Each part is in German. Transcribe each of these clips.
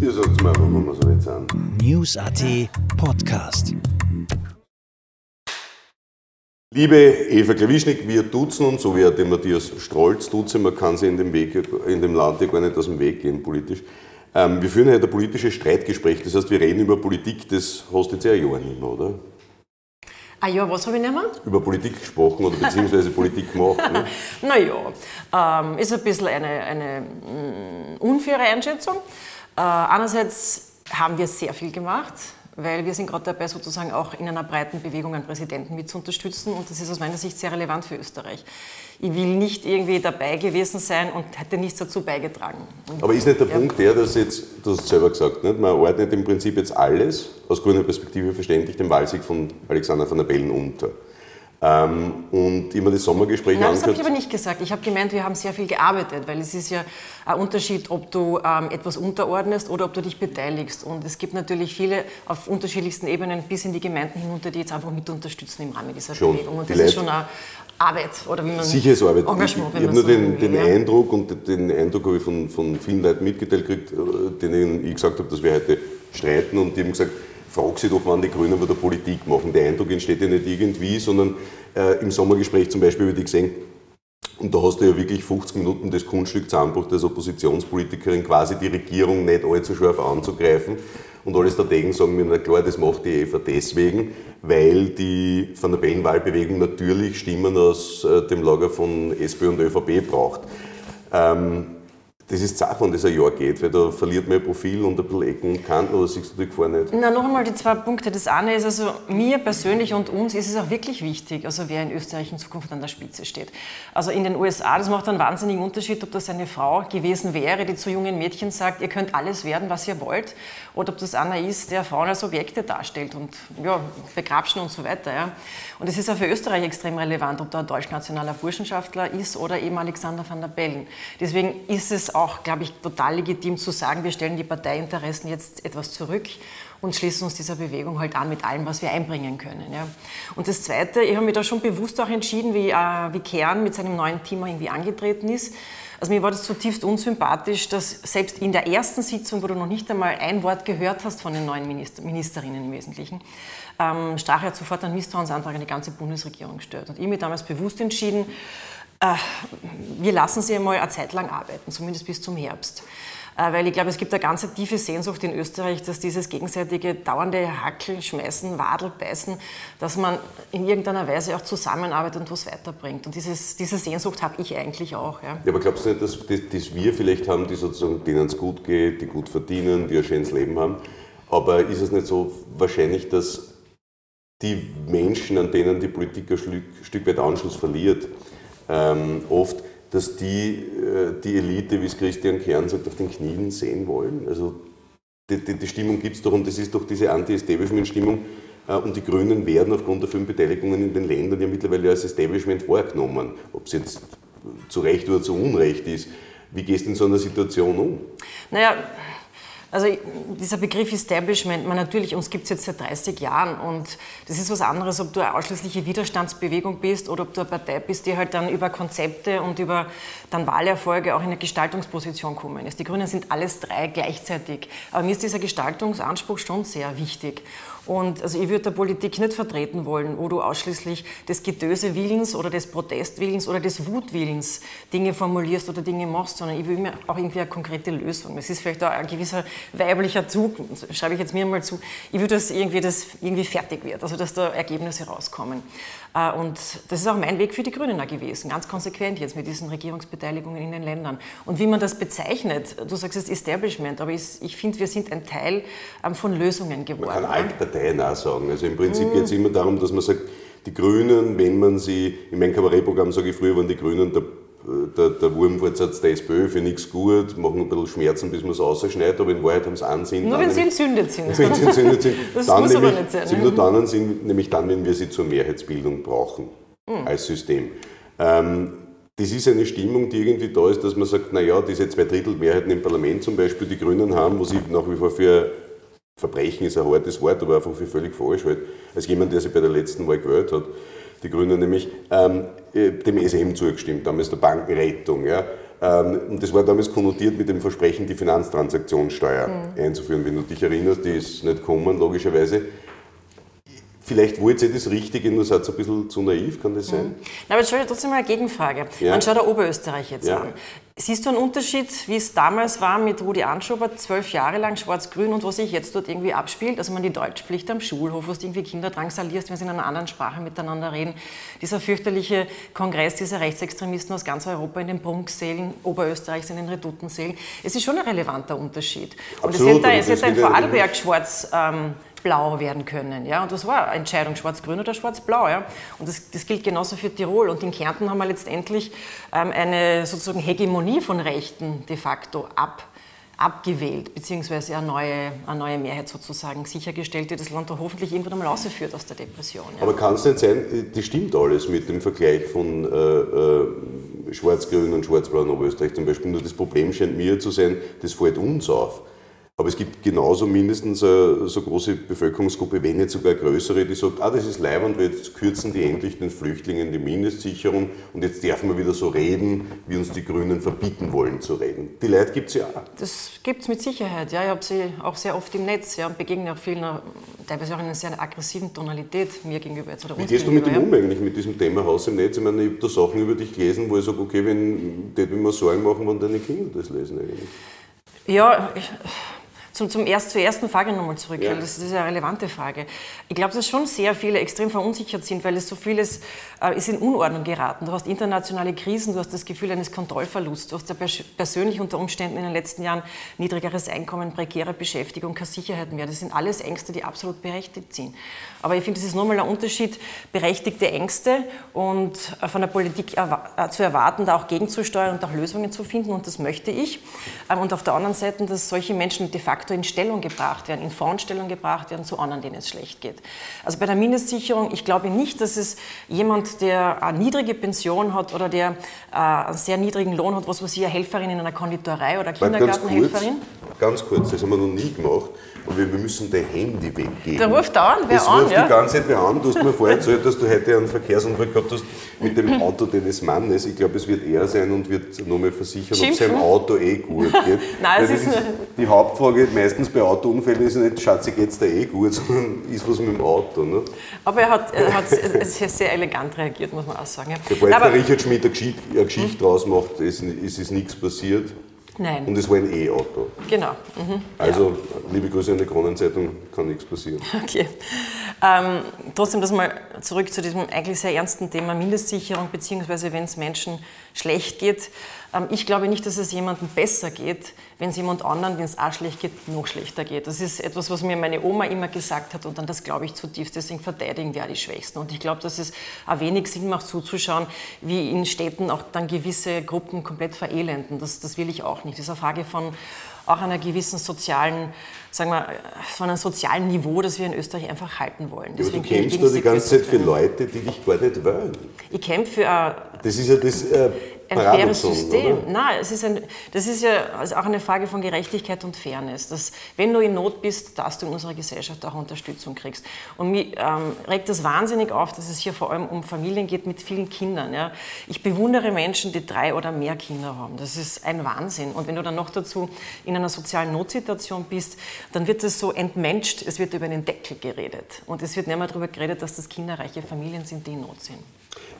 Ihr sagt mir einfach, wenn wir so weit sind. News.at Podcast. Liebe Eva Klawischnik, wir duzen uns, so wie auch den Matthias Strolz duzen, man kann sie in dem, Weg, in dem Land ja gar nicht aus dem Weg gehen politisch. Ähm, wir führen heute ein politisches Streitgespräch, das heißt, wir reden über Politik, das hast du jetzt ja ein Jahr nicht mehr, oder? Ah ja, was habe ich nicht mehr? Über Politik gesprochen oder beziehungsweise Politik gemacht. Ne? naja, ähm, ist ein bisschen eine, eine mh, unfaire Einschätzung. Äh, einerseits haben wir sehr viel gemacht weil wir sind gerade dabei, sozusagen auch in einer breiten Bewegung einen Präsidenten mit zu unterstützen und das ist aus meiner Sicht sehr relevant für Österreich. Ich will nicht irgendwie dabei gewesen sein und hätte nichts dazu beigetragen. Aber ist nicht der ja. Punkt der, dass jetzt, du hast es selber gesagt, nicht? man ordnet im Prinzip jetzt alles, aus grüner Perspektive verständlich, dem Wahlsieg von Alexander van der Bellen unter. Ähm, und immer das Sommergespräch Nein, das habe ich aber nicht gesagt. Ich habe gemeint, wir haben sehr viel gearbeitet, weil es ist ja ein Unterschied, ob du ähm, etwas unterordnest oder ob du dich beteiligst. Und es gibt natürlich viele auf unterschiedlichsten Ebenen bis in die Gemeinden hinunter, die jetzt einfach mit unterstützen im Rahmen dieser schon. Bewegung. Und das ist schon eine Arbeit oder wie man Sicher ist Arbeit. Engagement, ich, ich habe nur den, den ja. Eindruck und den Eindruck habe ich von, von vielen Leuten mitgeteilt gekriegt, äh, denen ich gesagt habe, dass wir heute streiten und die haben gesagt, frag sie doch, wann die Grünen bei der Politik machen. Der Eindruck entsteht ja nicht irgendwie, sondern äh, im Sommergespräch zum Beispiel habe ich gesehen, und da hast du ja wirklich 50 Minuten das Kunststück zusammengebracht als Oppositionspolitikerin, quasi die Regierung nicht allzu scharf anzugreifen. Und alle Strategen sagen mir, na klar, das macht die EVA deswegen, weil die Van der Bellen-Wahlbewegung natürlich Stimmen aus äh, dem Lager von SPÖ und ÖVP braucht. Ähm, das ist Sache, wenn das ein Jahr geht, weil da verliert man Profil und ein bisschen Ecken und Kanten, oder siehst du die Gefahr nicht? Na, noch einmal die zwei Punkte. Das eine ist also, mir persönlich und uns ist es auch wirklich wichtig, also wer in Österreich in Zukunft an der Spitze steht. Also in den USA, das macht einen wahnsinnigen Unterschied, ob das eine Frau gewesen wäre, die zu jungen Mädchen sagt, ihr könnt alles werden, was ihr wollt, oder ob das einer ist, der Frauen als Objekte darstellt und ja, begrapschen und so weiter. Ja. Und es ist auch für Österreich extrem relevant, ob da ein deutsch-nationaler Burschenschaftler ist oder eben Alexander van der Bellen. Deswegen ist es auch, glaube ich, total legitim zu sagen, wir stellen die Parteiinteressen jetzt etwas zurück und schließen uns dieser Bewegung halt an mit allem, was wir einbringen können. Ja. Und das Zweite, ich habe mich da schon bewusst auch entschieden, wie, äh, wie Kern mit seinem neuen Team irgendwie angetreten ist. Also mir war das zutiefst unsympathisch, dass selbst in der ersten Sitzung, wo du noch nicht einmal ein Wort gehört hast von den neuen Minister, Ministerinnen im Wesentlichen, ähm, Strache hat sofort einen Misstrauensantrag an die ganze Bundesregierung gestellt. Und ich habe mich damals bewusst entschieden, äh, wir lassen sie einmal eine Zeit lang arbeiten, zumindest bis zum Herbst. Äh, weil ich glaube, es gibt eine ganz tiefe Sehnsucht in Österreich, dass dieses gegenseitige dauernde Hackeln, Schmeißen, Wadel, Beißen, dass man in irgendeiner Weise auch zusammenarbeitet und was weiterbringt. Und dieses, diese Sehnsucht habe ich eigentlich auch. Ja. ja aber glaubst du nicht, dass, dass, dass wir vielleicht haben, die sozusagen, denen es gut geht, die gut verdienen, die ein schönes Leben haben, aber ist es nicht so wahrscheinlich, dass die Menschen, an denen die Politik ein Stück weit Anschluss verliert, ähm, oft, dass die äh, die Elite, wie es Christian Kern sagt, auf den Knien sehen wollen. Also die, die, die Stimmung gibt es doch und das ist doch diese Anti-Establishment-Stimmung. Äh, und die Grünen werden aufgrund der vielen Beteiligungen in den Ländern ja mittlerweile als Establishment wahrgenommen. Ob es jetzt zu Recht oder zu Unrecht ist. Wie gehst du in so einer Situation um? Naja, also dieser Begriff Establishment, man natürlich, uns gibt es jetzt seit 30 Jahren und das ist was anderes, ob du eine ausschließliche Widerstandsbewegung bist oder ob du eine Partei bist, die halt dann über Konzepte und über dann Wahlerfolge auch in eine Gestaltungsposition kommen ist. Die Grünen sind alles drei gleichzeitig. Aber mir ist dieser Gestaltungsanspruch schon sehr wichtig. Und also ich würde der Politik nicht vertreten wollen, wo du ausschließlich des Getöse Willens oder des Protestwillens oder des Wutwillens Dinge formulierst oder Dinge machst, sondern ich will mir auch irgendwie eine konkrete Lösung. Es ist vielleicht auch ein gewisser weiblicher Zug, schreibe ich jetzt mir mal zu, ich will, dass irgendwie das irgendwie fertig wird, also dass da Ergebnisse rauskommen. Äh, und das ist auch mein Weg für die Grünen gewesen, ganz konsequent jetzt mit diesen Regierungsbeteiligungen in den Ländern. Und wie man das bezeichnet, du sagst es Establishment, aber ich, ich finde, wir sind ein Teil ähm, von Lösungen geworden. Man kann Altparteien auch sagen. Also im Prinzip mm. geht es immer darum, dass man sagt, die Grünen, wenn man sie, in meinem Kabarettprogramm sage ich früher, waren die Grünen der der, der Wurmfortsatz der SPÖ für nichts gut, machen ein bisschen Schmerzen, bis man es rausschneidet, aber in Wahrheit haben sie einen Sinn. Nur wenn sie entzündet sind. Wenn sie entzündet sind. das dann muss nämlich, aber nicht sein. Sie nur dann einen Sinn, nämlich dann, wenn wir sie zur Mehrheitsbildung brauchen, mhm. als System. Ähm, das ist eine Stimmung, die irgendwie da ist, dass man sagt, naja, diese Zweidrittelmehrheiten im Parlament zum Beispiel, die Grünen haben, was ich nach wie vor für Verbrechen ist ein hartes Wort, aber einfach für völlig falsch halt, als jemand, der sich bei der letzten Wahl gewählt hat, die Grünen nämlich, ähm, äh, dem SM zugestimmt, damals der Bankenrettung. Ja. Ähm, und das war damals konnotiert mit dem Versprechen, die Finanztransaktionssteuer mhm. einzuführen. Wenn du dich erinnerst, die ist nicht gekommen, logischerweise. Vielleicht wollt ihr das Richtige, nur seid ein bisschen zu naiv, kann das sein? Mhm. Na, aber jetzt stelle ich trotzdem mal eine Gegenfrage. Ja. Man schaut der Oberösterreich jetzt ja. an. Siehst du einen Unterschied, wie es damals war mit Rudi Anschober, zwölf Jahre lang schwarz-grün und was sich jetzt dort irgendwie abspielt? Also man die Deutschpflicht am Schulhof, wo du irgendwie Kinder drangsalierst, wenn sie in einer anderen Sprache miteinander reden. Dieser fürchterliche Kongress dieser Rechtsextremisten aus ganz Europa in den Prunksälen, Oberösterreichs in den Redutensälen. Es ist schon ein relevanter Unterschied. Und Absolut, es hätte, ein Vorarlberg schwarz ähm, blau werden können. Ja? Und das war eine Entscheidung, schwarz-grün oder schwarz-blau. Ja? Und das, das, gilt genauso für Tirol. Und in Kärnten haben wir letztendlich ähm, eine sozusagen Hegemonie von Rechten de facto ab, abgewählt, beziehungsweise eine neue, eine neue Mehrheit sozusagen sichergestellt, die das Land da hoffentlich irgendwann einmal rausführt aus der Depression. Ja. Aber kann es nicht sein, das stimmt alles mit dem Vergleich von äh, äh, Schwarz-Grün und Schwarz-Blau in Oberösterreich zum Beispiel. Nur das Problem scheint mir zu sein, das fällt uns auf. Aber es gibt genauso mindestens eine so große Bevölkerungsgruppe, wenn nicht sogar größere, die sagt, ah, das ist leibend, weil jetzt kürzen die endlich den Flüchtlingen die Mindestsicherung und jetzt dürfen wir wieder so reden, wie uns die Grünen verbieten wollen zu reden. Die Leute gibt es ja auch. Das gibt es mit Sicherheit, ja. Ich habe sie auch sehr oft im Netz ja, und begegne auch vielen, teilweise auch in einer sehr aggressiven Tonalität mir gegenüber. Jetzt, oder wie gehst du mit dem um eigentlich, mit diesem Thema Haus im Netz? Ich meine, ich habe da Sachen über dich gelesen, wo ich sage, okay, wenn, die mir Sorgen machen, wenn deine Kinder das lesen eigentlich. Ja, ich, zum, zum erst, zur ersten Frage nochmal zurück, ja. das, das, ist eine relevante Frage. Ich glaube, dass schon sehr viele extrem verunsichert sind, weil es so vieles äh, ist in Unordnung geraten. Du hast internationale Krisen, du hast das Gefühl eines Kontrollverlusts, du hast ja persönlich unter Umständen in den letzten Jahren niedrigeres Einkommen, prekäre Beschäftigung, keine Sicherheit mehr. Das sind alles Ängste, die absolut berechtigt sind. Aber ich finde, es ist nochmal ein Unterschied, berechtigte Ängste und äh, von der Politik äh, zu erwarten, da auch gegenzusteuern und auch Lösungen zu finden und das möchte ich. Ähm, und auf der anderen Seite, dass solche Menschen de facto facto in Stellung gebracht werden, in Frontstellung gebracht werden zu anderen, denen es schlecht geht. Also bei der Mindestsicherung, ich glaube nicht, dass es jemand, der eine niedrige Pension hat oder der äh, einen sehr niedrigen Lohn hat, was weiß ich, eine Helferin in einer Konditorei oder Kindergartenhelferin. Ganz kurz, das haben wir noch nie gemacht und wir müssen dein Handy weggeben. Da ruft dauernd wer das an. ruft ja? die ganze Zeit wer an. Du hast mir vorher erzählt, dass du heute einen Verkehrsunfall gehabt hast mit dem Auto deines Mannes. Ich glaube, es wird er sein und wird nochmal versichern, ob es seinem Auto eh gut geht. Nein, es ist, ist die Hauptfrage meistens bei Autounfällen ist nicht, Schatzi, geht es da eh gut, sondern ist was mit dem Auto. Ne? Aber er hat, er hat sehr elegant reagiert, muss man auch sagen. Bevor jetzt der Richard Schmidt eine Geschichte, eine Geschichte draus macht, ist, ist, ist nichts passiert. Nein. Und es war ein E-Auto. Genau. Mhm. Also, ja. liebe Grüße an die Kronenzeitung, kann nichts passieren. Okay. Ähm, trotzdem, das mal zurück zu diesem eigentlich sehr ernsten Thema Mindestsicherung, beziehungsweise wenn es Menschen schlecht geht. Ähm, ich glaube nicht, dass es jemandem besser geht, wenn es jemand anderen, wenn es auch schlecht geht, noch schlechter geht. Das ist etwas, was mir meine Oma immer gesagt hat und dann das glaube ich zutiefst. Deswegen verteidigen wir auch die Schwächsten. Und ich glaube, dass es auch wenig Sinn macht zuzuschauen, wie in Städten auch dann gewisse Gruppen komplett verelenden. Das, das will ich auch nicht. Das ist eine Frage von auch einer gewissen sozialen, sagen wir, von einem sozialen Niveau, das wir in Österreich einfach halten wollen. Deswegen ja, du kämpfst da die ganze Zeit für Leute, die dich gar nicht wollen. Ich kämpfe für... Äh, das ist ja das... Äh, ein faires System. Oder? Nein, es ist ein, das ist ja also auch eine Frage von Gerechtigkeit und Fairness. Dass, wenn du in Not bist, dass du in unserer Gesellschaft auch Unterstützung kriegst. Und mir ähm, regt das wahnsinnig auf, dass es hier vor allem um Familien geht mit vielen Kindern. Ja. Ich bewundere Menschen, die drei oder mehr Kinder haben. Das ist ein Wahnsinn. Und wenn du dann noch dazu in einer sozialen Notsituation bist, dann wird es so entmenscht, es wird über den Deckel geredet. Und es wird nicht mehr darüber geredet, dass das kinderreiche Familien sind, die in Not sind.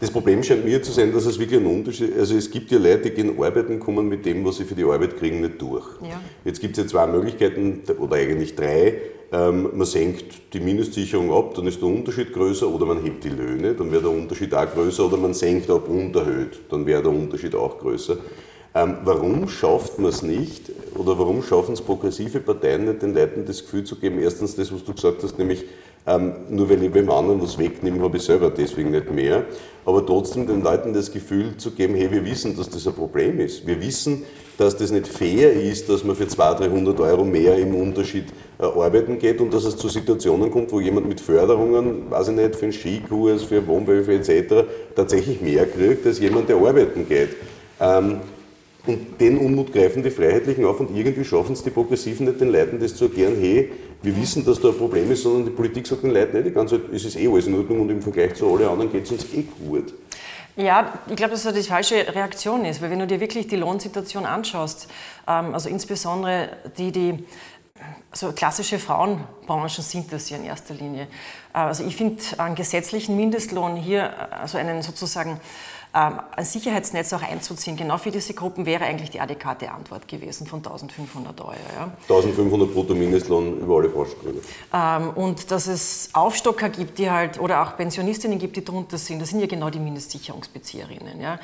Das Problem scheint mir zu sein, dass es wirklich ein Unterschied Also es gibt ja Leute, die gehen arbeiten, kommen mit dem, was sie für die Arbeit kriegen, nicht durch. Ja. Jetzt gibt es ja zwei Möglichkeiten, oder eigentlich drei. Ähm, man senkt die Mindestsicherung ab, dann ist der Unterschied größer, oder man hebt die Löhne, dann wäre der Unterschied auch größer, oder man senkt ab und erhöht, dann wäre der Unterschied auch größer. Ähm, warum schafft man es nicht, oder warum schaffen es progressive Parteien nicht, den Leuten das Gefühl zu geben, erstens das, was du gesagt hast, nämlich ähm, nur weil ich beim anderen was wegnehme, habe ich selber deswegen nicht mehr. Aber trotzdem den Leuten das Gefühl zu geben, hey, wir wissen, dass das ein Problem ist. Wir wissen, dass das nicht fair ist, dass man für 200, 300 Euro mehr im Unterschied äh, arbeiten geht und dass es zu Situationen kommt, wo jemand mit Förderungen, weiß ich nicht, für einen Skikurs, für Wohnbeihilfe etc. tatsächlich mehr kriegt, als jemand, der arbeiten geht. Ähm, und den Unmut greifen die Freiheitlichen auf und irgendwie schaffen es die Progressiven nicht den Leuten, das zu erklären, hey, wir wissen, dass da ein Problem ist, sondern die Politik sagt den Leuten nicht die ganze Zeit, es ist eh alles in Ordnung und im Vergleich zu allen anderen geht es uns eh gut. Ja, ich glaube, dass das die falsche Reaktion ist, weil wenn du dir wirklich die Lohnsituation anschaust, ähm, also insbesondere die, die also klassische Frauenbranchen sind das ja in erster Linie. Äh, also ich finde einen gesetzlichen Mindestlohn hier, also einen sozusagen ähm, ein Sicherheitsnetz auch einzuziehen, genau für diese Gruppen wäre eigentlich die adäquate Antwort gewesen von 1500 Euro. Ja. 1500 brutto Mindestlohn über alle Branchengründe. Ähm, und dass es Aufstocker gibt, die halt, oder auch Pensionistinnen gibt, die drunter sind, das sind ja genau die Mindestsicherungsbezieherinnen. Ja.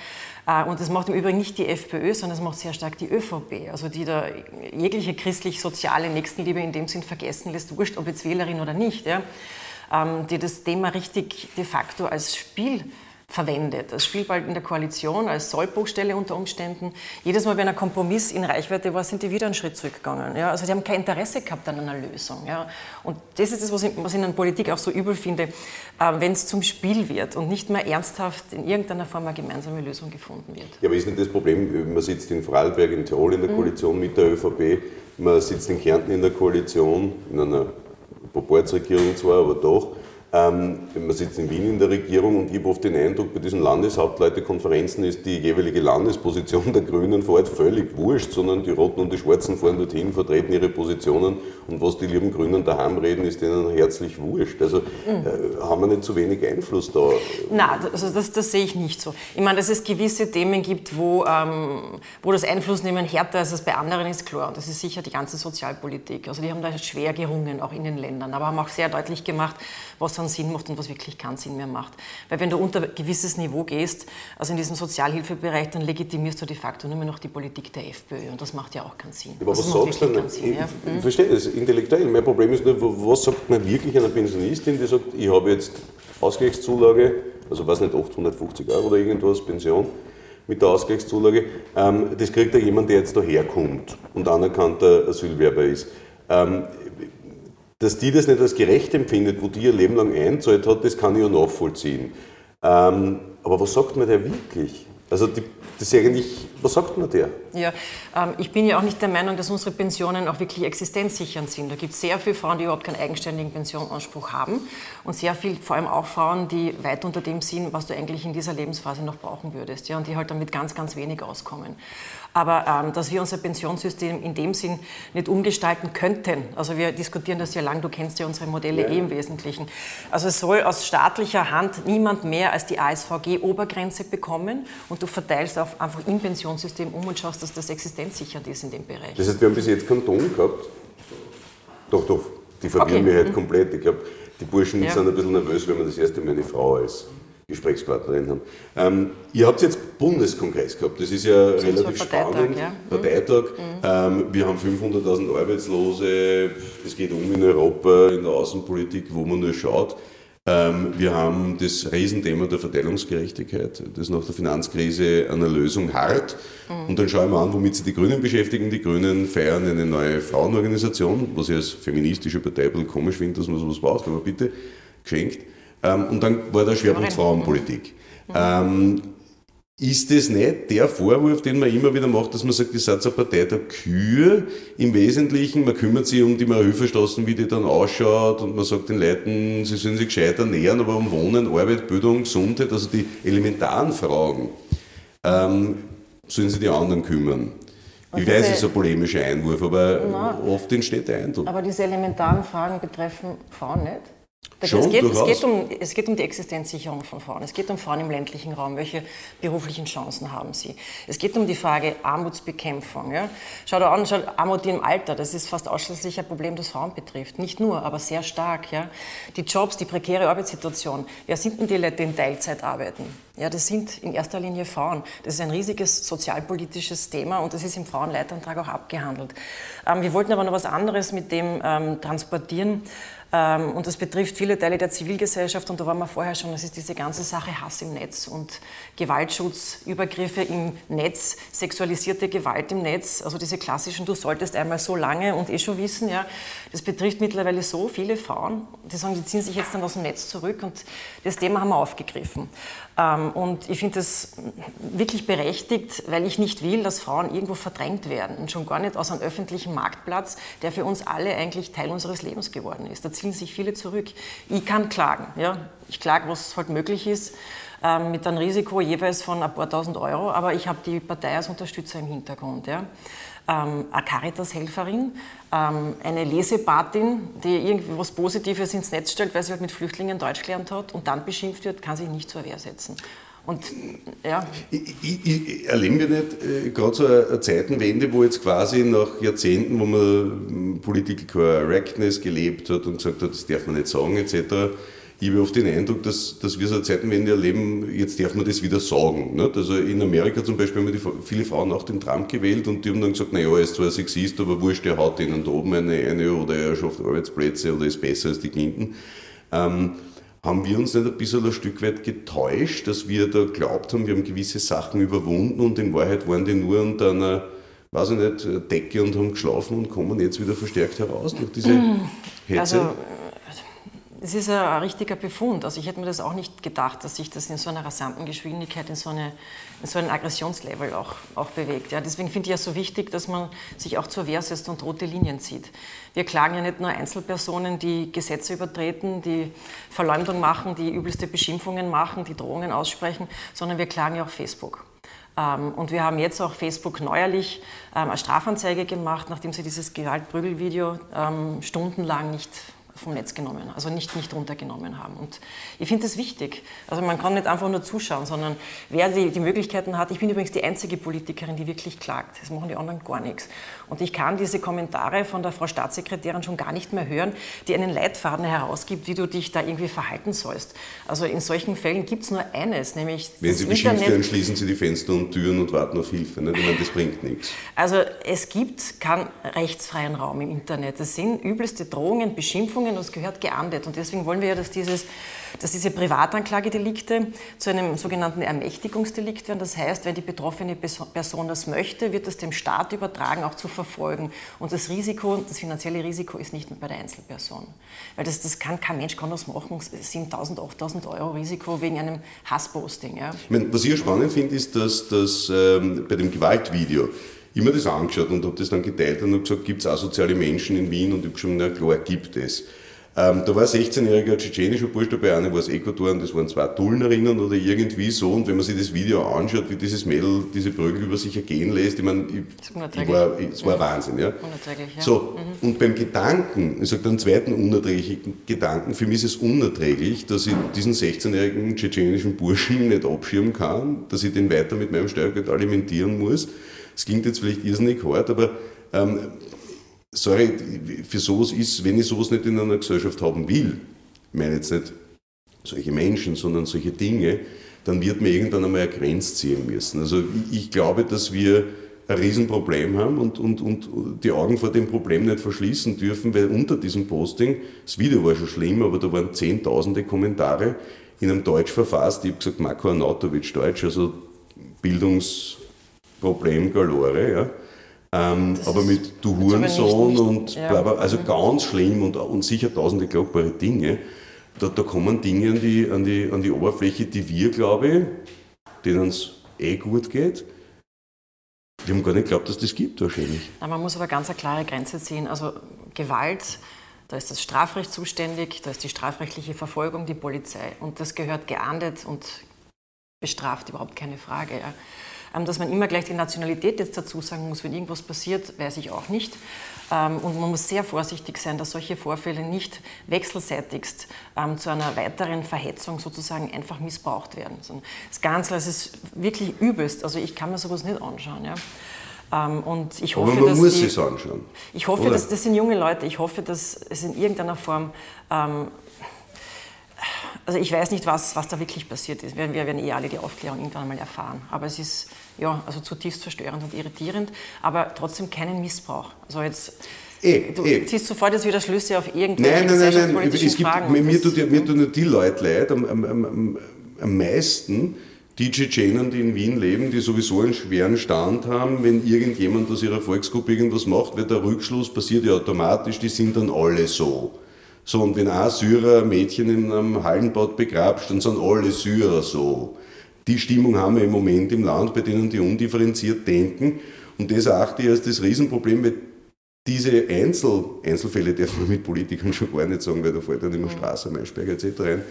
Äh, und das macht im Übrigen nicht die FPÖ, sondern das macht sehr stark die ÖVP, also die da jegliche christlich-soziale Nächstenliebe in dem Sinn vergessen lässt, wurscht, ob jetzt Wählerin oder nicht, ja. Ähm, die das Thema richtig de facto als Spiel verwendet. Das spielt bald in der Koalition als Sollbruchstelle unter Umständen. Jedes Mal, wenn ein Kompromiss in Reichweite war, sind die wieder einen Schritt zurückgegangen. Ja, also die haben kein Interesse gehabt an einer Lösung. Ja. Und das ist das, was ich, was ich in der Politik auch so übel finde, äh, wenn es zum Spiel wird und nicht mehr ernsthaft in irgendeiner Form eine gemeinsame Lösung gefunden wird. Ja, aber ist nicht das Problem, man sitzt in Vorarlberg, in Tirol in der mhm. Koalition mit der ÖVP, man sitzt in Kärnten in der Koalition, in einer Proportsregierung zwar, aber doch, ähm, man sitzt in Wien in der Regierung und ich habe oft den Eindruck, bei diesen Landeshauptleutekonferenzen ist die jeweilige Landesposition der Grünen vor Ort völlig wurscht, sondern die Roten und die Schwarzen fahren dorthin, vertreten ihre Positionen und was die lieben Grünen daheim reden, ist denen herzlich wurscht. Also äh, haben wir nicht zu wenig Einfluss da? Nein, also das, das sehe ich nicht so. Ich meine, dass es gewisse Themen gibt, wo, ähm, wo das Einflussnehmen härter ist als bei anderen, ist klar. Und das ist sicher die ganze Sozialpolitik. Also die haben da schwer gerungen, auch in den Ländern, aber haben auch sehr deutlich gemacht, was dann Sinn macht und was wirklich keinen Sinn mehr macht. Weil wenn du unter ein gewisses Niveau gehst, also in diesem Sozialhilfebereich, dann legitimierst du de facto nur mehr noch die Politik der FPÖ und das macht ja auch keinen Sinn. Aber was sagst du denn? Sinn, ich, ja? ich hm? verstehe das intellektuell. Mein Problem ist nur, was sagt man wirklich einer Pensionistin, die sagt, ich habe jetzt Ausgleichszulage, also weiß nicht, 850 Euro oder irgendwas, Pension, mit der Ausgleichszulage. Ähm, das kriegt ja jemand, der jetzt daherkommt und anerkannter Asylwerber ist. Dass die das nicht als gerecht empfindet, wo die ihr Leben lang einzahlt hat, das kann ich ja nachvollziehen. Ähm, aber was sagt man da wirklich? Also die, das ist eigentlich, was sagt man der? Ja, ähm, ich bin ja auch nicht der Meinung, dass unsere Pensionen auch wirklich existenzsichernd sind. Da gibt es sehr viele Frauen, die überhaupt keinen eigenständigen Pensionsanspruch haben und sehr viel, vor allem auch Frauen, die weit unter dem sind, was du eigentlich in dieser Lebensphase noch brauchen würdest, ja, und die halt damit ganz, ganz wenig auskommen. Aber ähm, dass wir unser Pensionssystem in dem Sinn nicht umgestalten könnten, also wir diskutieren das ja lang, du kennst ja unsere Modelle ja. eh im Wesentlichen. Also es soll aus staatlicher Hand niemand mehr als die ASVG-Obergrenze bekommen und du verteilst auf, einfach im Pensionssystem um und schaust, dass das existenzsichernd ist in dem Bereich. Das heißt, wir haben bis jetzt keinen Ton gehabt. Doch, doch, die verwirren okay. mich halt mhm. komplett. Ich glaube, die Burschen ja. sind ein bisschen nervös, wenn man das erste Mal eine Frau als Gesprächspartnerin haben. Ähm, ihr habt jetzt Bundeskongress gehabt, das ist ja das relativ ist Parteitag, spannend. Ja. Parteitag. Mhm. Ähm, wir haben 500.000 Arbeitslose, es geht um in Europa, in der Außenpolitik, wo man nur schaut. Ähm, wir haben das Riesenthema der Verteilungsgerechtigkeit, das nach der Finanzkrise einer Lösung hart. Mhm. Und dann schauen wir an, womit sich die Grünen beschäftigen. Die Grünen feiern eine neue Frauenorganisation, was ich als feministische Partei ein bisschen komisch finde, dass man sowas braucht, aber bitte geschenkt. Ähm, und dann war der Schwerpunkt Frauenpolitik. Mhm. Ähm, ist das nicht der Vorwurf, den man immer wieder macht, dass man sagt, ihr seid eine Partei der Kühe im Wesentlichen, man kümmert sich um die Marhilfestraßen, wie die dann ausschaut und man sagt den Leuten, sie sollen sich gescheiter nähern, aber um Wohnen, Arbeit, Bildung, Gesundheit, also die elementaren Fragen, ähm, sollen sich die anderen kümmern. Und ich weiß, es ist ein polemischer Einwurf, aber na, oft entsteht der Eindruck. Aber diese elementaren Fragen betreffen Frauen nicht? Schon, es, geht, es, geht um, es geht um die Existenzsicherung von Frauen. Es geht um Frauen im ländlichen Raum. Welche beruflichen Chancen haben sie? Es geht um die Frage Armutsbekämpfung. Ja? Schau dir an, schau, Armut im Alter, das ist fast ausschließlich ein Problem, das Frauen betrifft. Nicht nur, aber sehr stark. Ja? Die Jobs, die prekäre Arbeitssituation. Wer sind denn die Leute, die in Teilzeit arbeiten? Ja, das sind in erster Linie Frauen. Das ist ein riesiges sozialpolitisches Thema und das ist im Frauenleitantrag auch abgehandelt. Ähm, wir wollten aber noch was anderes mit dem ähm, transportieren. Ähm, und das betrifft viele Teile der Zivilgesellschaft. Und da waren wir vorher schon, das ist diese ganze Sache Hass im Netz und Gewaltschutz, Übergriffe im Netz, sexualisierte Gewalt im Netz. Also diese klassischen, du solltest einmal so lange und eh schon wissen, ja, das betrifft mittlerweile so viele Frauen. Die sagen, die ziehen sich jetzt dann aus dem Netz zurück und das Thema haben wir aufgegriffen. Ähm, und ich finde das wirklich berechtigt, weil ich nicht will, dass Frauen irgendwo verdrängt werden und schon gar nicht aus einem öffentlichen Marktplatz, der für uns alle eigentlich Teil unseres Lebens geworden ist. Da ziehen sich viele zurück. Ich kann klagen, ja? ich klage, was halt möglich ist ähm, mit einem Risiko jeweils von ein paar tausend Euro, aber ich habe die Partei als Unterstützer im Hintergrund. Ja. Ähm, eine Caritas-Helferin, ähm, eine Lesepatin, die irgendwie was Positives ins Netz stellt, weil sie halt mit Flüchtlingen Deutsch gelernt hat und dann beschimpft wird, kann sich nicht zur Wehr setzen. Und, ja. Ich, ich, ich, erleben wir nicht äh, gerade so eine, Zeitenwende, wo jetzt quasi nach Jahrzehnten, wo man Political Correctness gelebt hat und gesagt hat, das darf man nicht sagen etc., ich habe oft den Eindruck, dass, dass wir so eine Zeitenwende erleben, jetzt darf man das wieder sagen. Nicht? Also in Amerika zum Beispiel haben die, viele Frauen auch den Trump gewählt und die haben dann gesagt, naja, er ist zwar Sexist, aber wurscht, der haut ihnen da oben eine, eine oder er schafft Arbeitsplätze oder ist besser als die Clinton. Ähm, haben wir uns nicht ein bisschen ein Stück weit getäuscht, dass wir da glaubt haben, wir haben gewisse Sachen überwunden und in Wahrheit waren die nur unter einer, weiß ich nicht, Decke und haben geschlafen und kommen jetzt wieder verstärkt heraus durch diese mhm. Hetze? Also, es ist ein richtiger Befund. Also ich hätte mir das auch nicht gedacht, dass sich das in so einer rasanten Geschwindigkeit, in so, eine, in so ein Aggressionslevel auch, auch bewegt. Ja, deswegen finde ich es so wichtig, dass man sich auch zur Wehr setzt und rote Linien zieht. Wir klagen ja nicht nur Einzelpersonen, die Gesetze übertreten, die Verleumdung machen, die übelste Beschimpfungen machen, die Drohungen aussprechen, sondern wir klagen ja auch Facebook. Ähm, und wir haben jetzt auch Facebook neuerlich ähm, eine Strafanzeige gemacht, nachdem sie dieses Gewaltprügelvideo ähm, stundenlang nicht vom Netz genommen, also nicht, nicht runtergenommen haben. Und ich finde das wichtig. Also man kann nicht einfach nur zuschauen, sondern wer die, die Möglichkeiten hat, ich bin übrigens die einzige Politikerin, die wirklich klagt. Das machen die anderen gar nichts. Und ich kann diese Kommentare von der Frau Staatssekretärin schon gar nicht mehr hören, die einen Leitfaden herausgibt, wie du dich da irgendwie verhalten sollst. Also in solchen Fällen gibt es nur eines, nämlich Wenn Sie beschimpft werden, schließen Sie die Fenster und Türen und warten auf Hilfe. Ne? Ich meine, das bringt nichts. Also es gibt keinen rechtsfreien Raum im Internet. Es sind übelste Drohungen, Beschimpfungen, Beziehungen und es gehört geahndet. Und deswegen wollen wir ja, dass, dieses, dass diese Privatanklagedelikte zu einem sogenannten Ermächtigungsdelikt werden. Das heißt, wenn die betroffene Person das möchte, wird das dem Staat übertragen, auch zu verfolgen. Und das Risiko, das finanzielle Risiko ist nicht mehr bei der Einzelperson. Weil das, das kann kein Mensch kann das machen. 7.000, 8.000 Euro Risiko wegen einem Hassposting. Ja. Ich meine, was ich spannend finde, ist, dass, dass ähm, bei dem Gewaltvideo, mir das angeschaut und habe das dann geteilt und habe gesagt, gibt es asoziale Menschen in Wien? Und ich habe gesagt, na klar, gibt es. Ähm, da war ein 16-jähriger tschetschenischer Bursch dabei, eine war aus Ecuador und das waren zwei Tullnerinnen oder irgendwie so. Und wenn man sich das Video anschaut, wie dieses Mädel diese Prügel über sich ergehen lässt, ich meine, ich, ich war, es war Wahnsinn. Ja? Unerträglich, ja. So, mhm. Und beim Gedanken, ich sage den zweiten unerträglichen Gedanken, für mich ist es unerträglich, dass ich diesen 16-jährigen tschetschenischen Burschen nicht abschirmen kann, dass ich den weiter mit meinem Steuergeld alimentieren muss. Das klingt jetzt vielleicht irrsinnig hart, aber ähm, sorry, für sowas ist, wenn ich sowas nicht in einer Gesellschaft haben will, ich meine jetzt nicht solche Menschen, sondern solche Dinge, dann wird man irgendwann einmal eine Grenze ziehen müssen. Also ich, glaube, dass wir ein Riesenproblem haben und, und, und die Augen vor dem Problem nicht verschließen dürfen, weil unter diesem Posting, das Video war schon schlimm, aber da waren zehntausende Kommentare in einem Deutsch verfasst. Ich habe gesagt, Marko Anatovic Deutsch, also Bildungsproblem galore. Ja. Ähm, aber mit Du Hurensohn und ja. bla, bla, also mhm. ganz schlimm und, und sicher tausende glaubare Dinge. Da, da kommen Dinge an die, an, die, an die Oberfläche, die wir, glaube ich, denen es eh gut geht. Wir haben gar nicht geglaubt, dass das gibt wahrscheinlich. Na, man muss aber ganz eine klare Grenze ziehen. Also Gewalt, da ist das Strafrecht zuständig, da ist die strafrechtliche Verfolgung, die Polizei. Und das gehört geahndet und bestraft, überhaupt keine Frage. Ja. Ähm, dass man immer gleich die Nationalität jetzt dazu sagen muss, wenn irgendwas passiert, weiß ich auch nicht. Ähm, und man muss sehr vorsichtig sein, dass solche Vorfälle nicht wechselseitigst ähm, zu einer weiteren Verhetzung sozusagen einfach missbraucht werden. Das Ganze, es ist wirklich übelst. Also ich kann mir sowas nicht anschauen. Ja. Und ich hoffe, Aber man dass muss die, es anschauen. Ich hoffe, Oder? dass das sind junge Leute. Ich hoffe, dass es in irgendeiner Form also ich weiß nicht, was, was da wirklich passiert ist. Wir, wir werden eh alle die Aufklärung irgendwann mal erfahren. Aber es ist ja, also zutiefst verstörend und irritierend, aber trotzdem keinen Missbrauch. Also jetzt Eh, du eh. ziehst sofort jetzt wieder Schlüsse auf irgendwelche nein, nein, nein, nein. Es gibt. Mir, tut, mir tun die Leute leid am, am, am, am meisten, die Tschetschenen, die in Wien leben, die sowieso einen schweren Stand haben, wenn irgendjemand aus ihrer Volksgruppe irgendwas macht, weil der Rückschluss passiert ja automatisch, die sind dann alle so. So, und wenn ein Syrer ein Mädchen in einem Hallenbad begrabst, dann sind alle Syrer so. Die Stimmung haben wir im Moment im Land, bei denen die undifferenziert denken. Und das erachte ich als das Riesenproblem, weil diese Einzel, Einzelfälle darf man mit Politikern schon gar nicht sagen, weil da fällt dann immer Straße, Maischberger etc. rein.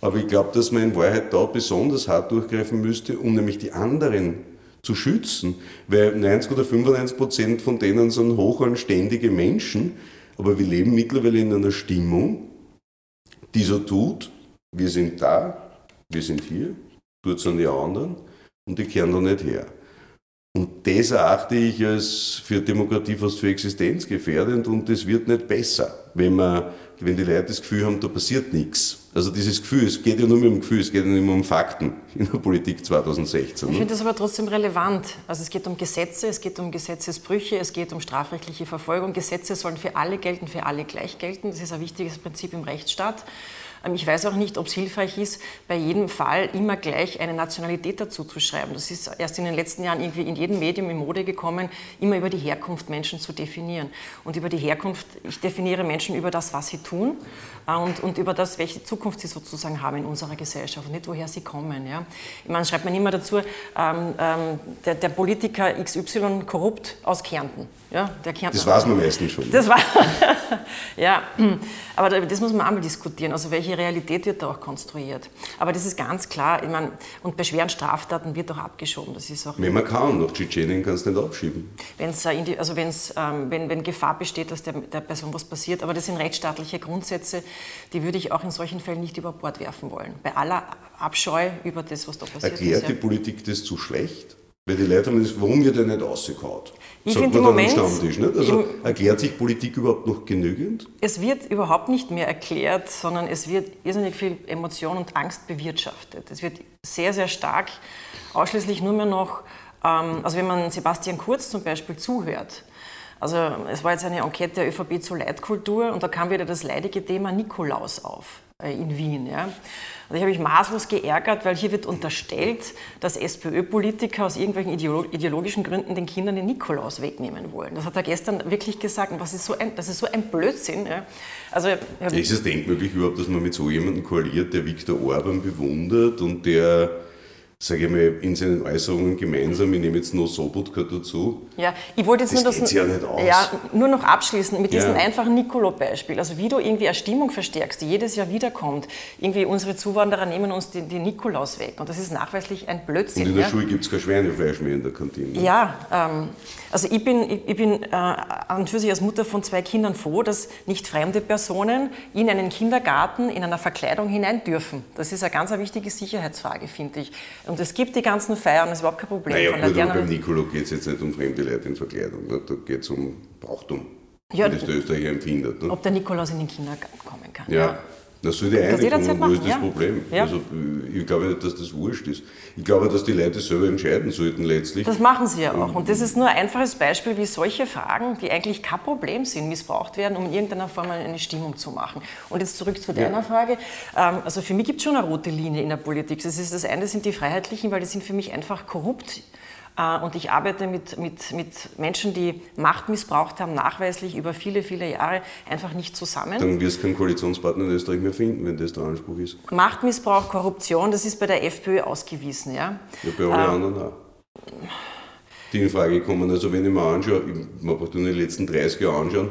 Aber ich glaube, dass man in Wahrheit da besonders hart durchgreifen müsste, um nämlich die anderen zu schützen. Weil 90 oder 95 Prozent von denen sind hochanständige Menschen, aber wir leben mittlerweile in einer Stimmung, die so tut, wir sind da, wir sind hier, dort sind die anderen und die kehren da nicht her. Und das erachte ich als für Demokratie fast für existenzgefährdend und es wird nicht besser, wenn, man, wenn die Leute das Gefühl haben, da passiert nichts. Also dieses Gefühl, es geht ja nur dem Gefühl, es geht ja nicht mehr um Fakten in der Politik 2016. Ich ne? finde das aber trotzdem relevant. Also es geht um Gesetze, es geht um Gesetzesbrüche, es geht um strafrechtliche Verfolgung. Gesetze sollen für alle gelten, für alle gleich gelten. Das ist ein wichtiges Prinzip im Rechtsstaat. Ähm, ich weiß auch nicht, ob es hilfreich ist, bei jedem Fall immer gleich eine Nationalität dazu zu schreiben. Das ist erst in den letzten Jahren irgendwie in jedem Medium in Mode gekommen, immer über die Herkunft Menschen zu definieren. Und über die Herkunft, ich definiere Menschen über das, was sie tun und, und über das, welche Zukunft sie sozusagen haben in unserer Gesellschaft und nicht, woher sie kommen. Ja. Ich meine, schreibt man immer dazu, ähm, ähm, der, der, Politiker XY korrupt aus Kärnten. Ja, der Kärnten das weiß man meistens schon. Das war, ja, aber das muss man einmal diskutieren. Also welche Realität wird da auch konstruiert? Aber das ist ganz klar, ich meine, und bei schweren Straftaten wird auch abgeschoben. Das ist auch wenn man kann, nach Tschetschenien kannst du nicht abschieben. Wenn's, äh, also wenn's, ähm, wenn, wenn Gefahr besteht, dass der, der Person was passiert, aber das sind rechtsstaatliche Grundsätze, die würde ich auch in solchen Fällen nicht über Bord werfen wollen. Bei aller Abscheu über das, was da passiert Erklärt ist. Erklärt die Politik das zu schlecht? Weil die Leute haben das, warum wird er nicht rausgehauen? Ich finde im Moment. Nicht? Also erklärt sich Politik überhaupt noch genügend? Es wird überhaupt nicht mehr erklärt, sondern es wird irrsinnig viel Emotion und Angst bewirtschaftet. Es wird sehr, sehr stark ausschließlich nur mehr noch, ähm, also wenn man Sebastian Kurz zum Beispiel zuhört, also es war jetzt eine Enquete der ÖVP zur Leitkultur und da kam wieder das leidige Thema Nikolaus auf äh, in Wien. Ja. Und ich habe mich maßlos geärgert, weil hier wird unterstellt, dass SPÖ-Politiker aus irgendwelchen ideologischen Gründen den Kindern den Nikolaus wegnehmen wollen. Das hat er gestern wirklich gesagt. Und was ist so ein, das ist so ein Blödsinn. Ja. Also, ist es denkmöglich überhaupt, dass man mit so jemandem koaliert, der Viktor Orban bewundert und der sage ich mal, in seinen Äußerungen gemeinsam, ich nehme jetzt noch Sobotka dazu. Ja, ich wollte jetzt das nur das, ja, nicht aus. ja nur noch abschließen mit diesem ja. einfachen Nicolo-Beispiel. Also wie du irgendwie eine Stimmung verstärkst, die jedes Jahr wiederkommt. Irgendwie unsere Zuwanderer nehmen uns den, den Nikolaus weg und das ist nachweislich ein Blödsinn. Und in der ja? Schule gibt es kein Schweinefleisch mehr in der Kantine. Ja, ähm, also ich bin, ich, ich bin äh, an und für sich als Mutter von zwei Kindern froh, dass nicht fremde Personen in einen Kindergarten in einer Verkleidung hinein dürfen. Das ist eine ganz eine wichtige Sicherheitsfrage, finde ich. Und es gibt die ganzen Feiern, das ist überhaupt kein Problem. Naja, gut, aber beim Nicolo geht es jetzt nicht um fremde Leute in Verkleidung, ne? da geht es um Brauchtum, ja, wie das der Österreicher empfindet. Ne? Ob der Nikolaus in den Kindergarten kommen kann. ja. ja. Das soll die Einigung, wo ist das ja. Problem? Ja. Also, ich glaube nicht, dass das wurscht ist. Ich glaube, dass die Leute selber entscheiden sollten letztlich. Das machen sie ja auch. Und das ist nur ein einfaches Beispiel, wie solche Fragen, die eigentlich kein Problem sind, missbraucht werden, um in irgendeiner Form eine Stimmung zu machen. Und jetzt zurück zu deiner ja. Frage. Ähm, also für mich gibt es schon eine rote Linie in der Politik. Das, ist das eine sind die Freiheitlichen, weil die sind für mich einfach korrupt und ich arbeite mit, mit, mit Menschen, die Macht missbraucht haben, nachweislich über viele, viele Jahre einfach nicht zusammen. Dann wirst du keinen Koalitionspartner in Österreich mehr finden, wenn das der Anspruch ist. Machtmissbrauch, Korruption, das ist bei der FPÖ ausgewiesen. Ja, ja bei allen ähm, anderen auch. Die in Frage kommen. Also wenn ich mir anschaue, man braucht nur die letzten 30 Jahre anschauen,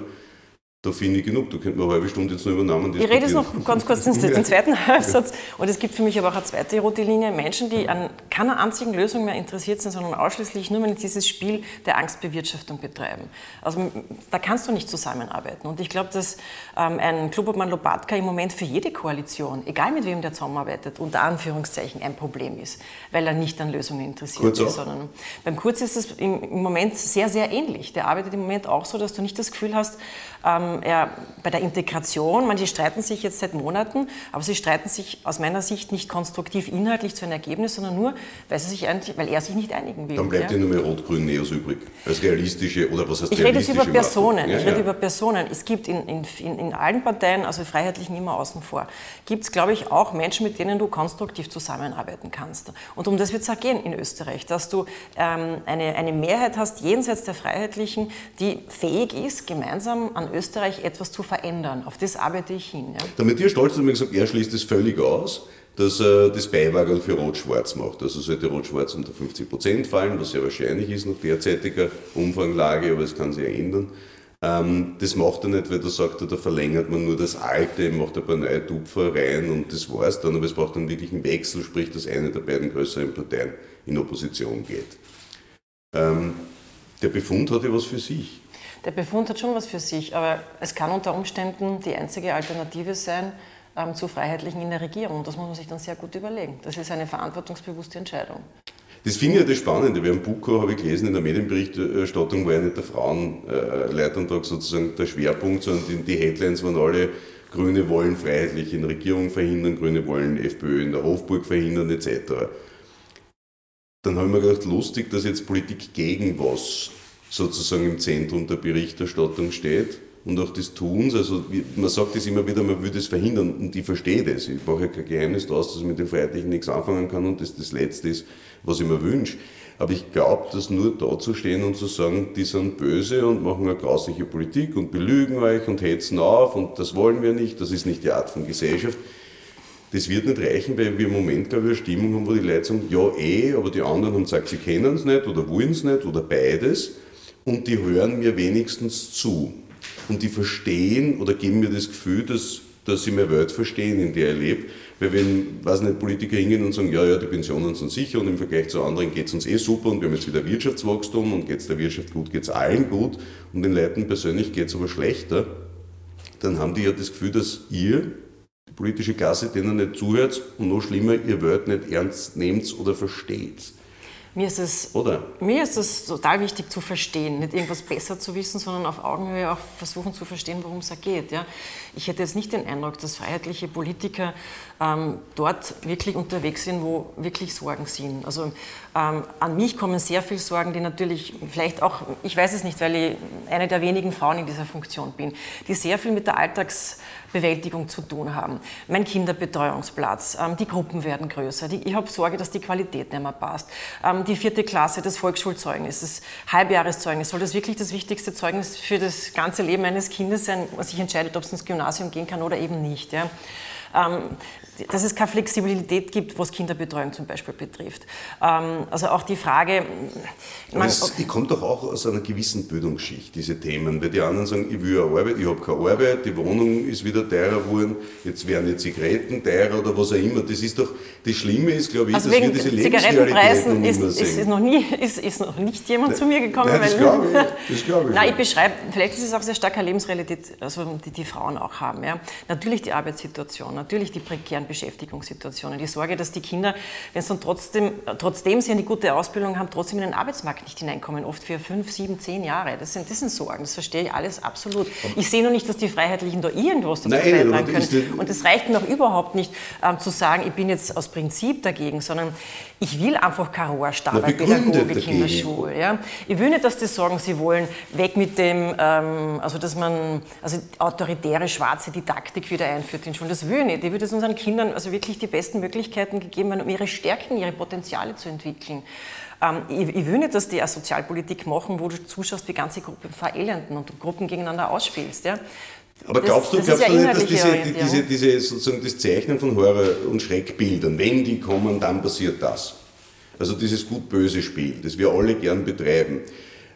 da finde ich genug. Da könnte man eine halbe Stunde jetzt noch übernehmen. Ich rede jetzt noch ganz kurz den, den zweiten Halbsatz. Und es gibt für mich aber auch eine zweite rote Linie. Menschen, die an keiner einzigen Lösung mehr interessiert sind, sondern ausschließlich nur mit dieses Spiel der Angstbewirtschaftung betreiben. Also da kannst du nicht zusammenarbeiten. Und ich glaube, dass ähm, ein Klubobmann Lopatka im Moment für jede Koalition, egal mit wem der zusammenarbeitet, unter Anführungszeichen ein Problem ist, weil er nicht an Lösungen interessiert Kurz ist. Sondern beim Kurz ist es im, im Moment sehr, sehr ähnlich. Der arbeitet im Moment auch so, dass du nicht das Gefühl hast, ähm, ähm, ja, bei der Integration, manche streiten sich jetzt seit Monaten, aber sie streiten sich aus meiner Sicht nicht konstruktiv inhaltlich zu einem Ergebnis, sondern nur, weil, sie sich weil er sich nicht einigen will. Dann bleibt ja, nur mehr Rot-Grün-Neos übrig, als realistische, oder was heißt Ich rede jetzt über Personen, ja, ich rede über Personen. Es gibt in, in, in, allen Parteien, also Freiheitlichen immer außen vor, gibt es, glaube ich, auch Menschen, mit denen du konstruktiv zusammenarbeiten kannst. Und um das wird es auch gehen in Österreich, dass du ähm, eine, eine Mehrheit hast jenseits der Freiheitlichen, die fähig ist, gemeinsam an Österreich Österreich etwas zu verändern. Auf das arbeite ich hin. Ja. Der Matthias Stolz hat mir gesagt, er schließt es völlig aus, dass er das Beiwagen für Rot-Schwarz macht. Also sollte Rot-Schwarz unter 50 Prozent fallen, was sehr wahrscheinlich ist nach derzeitiger Umfanglage, aber es kann sich ändern. Ähm, das macht er nicht, weil da sagt er, da verlängert man nur das Alte, macht ein paar neue Tupfer rein und das war's dann. Aber es braucht einen wirklichen Wechsel, sprich, dass eine der beiden größeren Parteien in Opposition geht. Ähm, der Befund hat ja was für sich. Der Befund hat schon was für sich, aber es kann unter Umständen die einzige Alternative sein ähm, zu Freiheitlichen in der Regierung. Das muss man sich dann sehr gut überlegen. Das ist eine verantwortungsbewusste Entscheidung. Das finde ich ja das Spannende. Wir haben Buko, habe ich gelesen, in der Medienberichterstattung war ja nicht der Frauenleitantrag sozusagen der Schwerpunkt, sondern die Headlines waren alle Grüne wollen freiheitlich in Regierung verhindern, Grüne wollen FPÖ in der Hofburg verhindern, etc. Dann habe ich mir gedacht, lustig, dass jetzt Politik gegen was sozusagen im Zentrum der Berichterstattung steht und auch des Tuns. Also man sagt es immer wieder, man würde es verhindern und ich verstehe das. Ich mache ja kein Geheimnis daraus, dass ich mit den Freiheitlichen nichts anfangen kann und das das Letzte ist, was ich mir wünsche. Aber ich glaube, dass nur da zu stehen und zu sagen, die sind böse und machen eine grausliche Politik und belügen euch und hetzen auf und das wollen wir nicht, das ist nicht die Art von Gesellschaft. Das wird nicht reichen, weil wir im Moment, glaube ich, eine Stimmung haben, wo die Leute sagen, ja eh, aber die anderen haben gesagt, sie kennen es nicht oder wollen es nicht oder beides und die hören mir wenigstens zu und die verstehen oder geben mir das Gefühl, dass, dass sie meine Welt verstehen, in der ich lebe. Weil wenn, weiß nicht, Politiker hingehen und sagen, ja, ja, die Pensionen sind sicher und im Vergleich zu anderen geht es uns eh super und wir haben jetzt wieder Wirtschaftswachstum und geht es der Wirtschaft gut, geht es allen gut und den Leuten persönlich geht es aber schlechter, dann haben die ja das Gefühl, dass ihr, die politische Klasse, denen nicht zuhört und noch schlimmer, ihr Wort nicht ernst nehmt oder versteht. Mir ist, es, Oder? mir ist es total wichtig zu verstehen, nicht irgendwas besser zu wissen, sondern auf Augenhöhe auch versuchen zu verstehen, worum es da geht. Ja? Ich hätte jetzt nicht den Eindruck, dass freiheitliche Politiker ähm, dort wirklich unterwegs sind, wo wirklich Sorgen sind. Also ähm, an mich kommen sehr viele Sorgen, die natürlich vielleicht auch, ich weiß es nicht, weil ich eine der wenigen Frauen in dieser Funktion bin, die sehr viel mit der Alltagsbewältigung zu tun haben. Mein Kinderbetreuungsplatz, ähm, die Gruppen werden größer, die, ich habe Sorge, dass die Qualität nicht mehr passt. Ähm, die vierte Klasse, das Volksschulzeugnis, das Halbjahreszeugnis, soll das wirklich das wichtigste Zeugnis für das ganze Leben eines Kindes sein, was sich entscheidet, ob es ins Gymnasium gehen kann oder eben nicht. Ja? Dass es keine Flexibilität gibt, was Kinderbetreuung zum Beispiel betrifft. Ähm, also auch die Frage... Man, es, ich komme doch auch aus einer gewissen Bildungsschicht, diese Themen, weil die anderen sagen, ich will eine Arbeit, ich habe keine Arbeit, die Wohnung ist wieder teurer geworden, jetzt werden die Zigaretten teurer oder was auch immer. Das ist doch, das Schlimme ist, glaube ich, also dass wir diese Zigarettenpreisen ist, ist, ist, noch nie, ist, ist noch nicht jemand Nein. zu mir gekommen. Nein, das glaube ich, das glaub ich. Nein, ich beschreibe, vielleicht ist es auch sehr starker Lebensrealität, also die die Frauen auch haben. Ja. Natürlich die Arbeitssituation, natürlich die prekären Beschäftigungssituationen, die Sorge, dass die Kinder, wenn sie dann trotzdem, trotzdem sie eine gute Ausbildung haben, trotzdem in den Arbeitsmarkt nicht hineinkommen, oft für fünf, sieben, zehn Jahre. Das sind, das sind Sorgen, das verstehe ich alles absolut. Ich sehe nur nicht, dass die Freiheitlichen da irgendwas dazu Nein, beitragen können. Und es reicht mir auch überhaupt nicht ähm, zu sagen, ich bin jetzt aus Prinzip dagegen, sondern ich will einfach keine Pädagogik in der Schule. Ja. Ich will nicht, dass die sagen, sie wollen weg mit dem, ähm, also dass man also autoritäre schwarze Didaktik wieder einführt in Schulen. Das will ich nicht. Ich würde es unseren Kindern also wirklich die besten Möglichkeiten gegeben haben, um ihre Stärken, ihre Potenziale zu entwickeln. Ähm, ich, ich, will nicht, dass die eine Sozialpolitik machen, wo du zuschaust, wie ganze Gruppen verelenden und Gruppen gegeneinander ausspielst. Ja. Aber glaubst du, das glaubst ja du nicht, dass diese, diese, diese, sozusagen das Zeichnen von Horror- und Schreckbildern, wenn die kommen, dann passiert das? Also dieses gut-böse Spiel, das wir alle gern betreiben.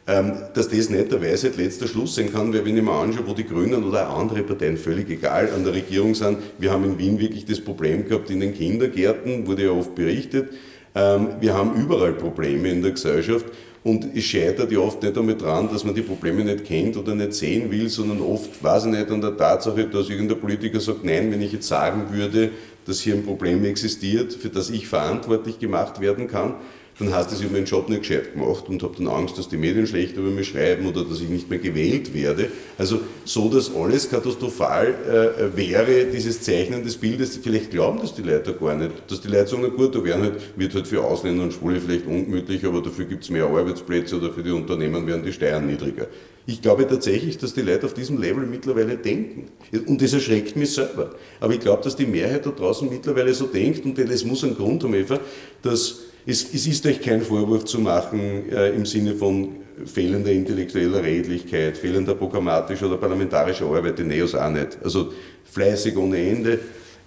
Ähm, dass das nicht der Weisheit letzter Schluss sein kann, weil wenn ich mir anschaue, wo die Grünen oder andere Parteien, völlig egal, an der Regierung sind, wir haben in Wien wirklich das Problem gehabt in den Kindergärten, wurde ja oft berichtet, ähm, wir haben überall Probleme in der Gesellschaft und es scheitert ja oft nicht damit dran, dass man die Probleme nicht kennt oder nicht sehen will, sondern oft, weiß ich nicht, an der Tatsache, dass irgendein Politiker sagt, nein, wenn ich jetzt sagen würde, dass hier ein Problem existiert, für das ich verantwortlich gemacht werden kann, dann heißt es, ich habe meinen Job nicht gescheit gemacht und habe dann Angst, dass die Medien schlecht über mich schreiben oder dass ich nicht mehr gewählt werde. Also so, dass alles katastrophal äh, wäre, dieses Zeichnen des Bildes, vielleicht glauben das die Leute gar nicht. Dass die Leute sagen, na gut, da werden halt, wird halt für Ausländer und Schwule vielleicht ungemütlich, aber dafür gibt es mehr Arbeitsplätze oder für die Unternehmen werden die Steuern niedriger. Ich glaube tatsächlich, dass die Leute auf diesem Level mittlerweile denken. Und das erschreckt mich selber. Aber ich glaube, dass die Mehrheit da draußen mittlerweile so denkt und es muss einen Grund haben, Eva, dass es, es ist euch kein Vorwurf zu machen äh, im Sinne von fehlender intellektueller Redlichkeit, fehlender programmatischer oder parlamentarischer Arbeit, die NEOS auch nicht. Also fleißig ohne Ende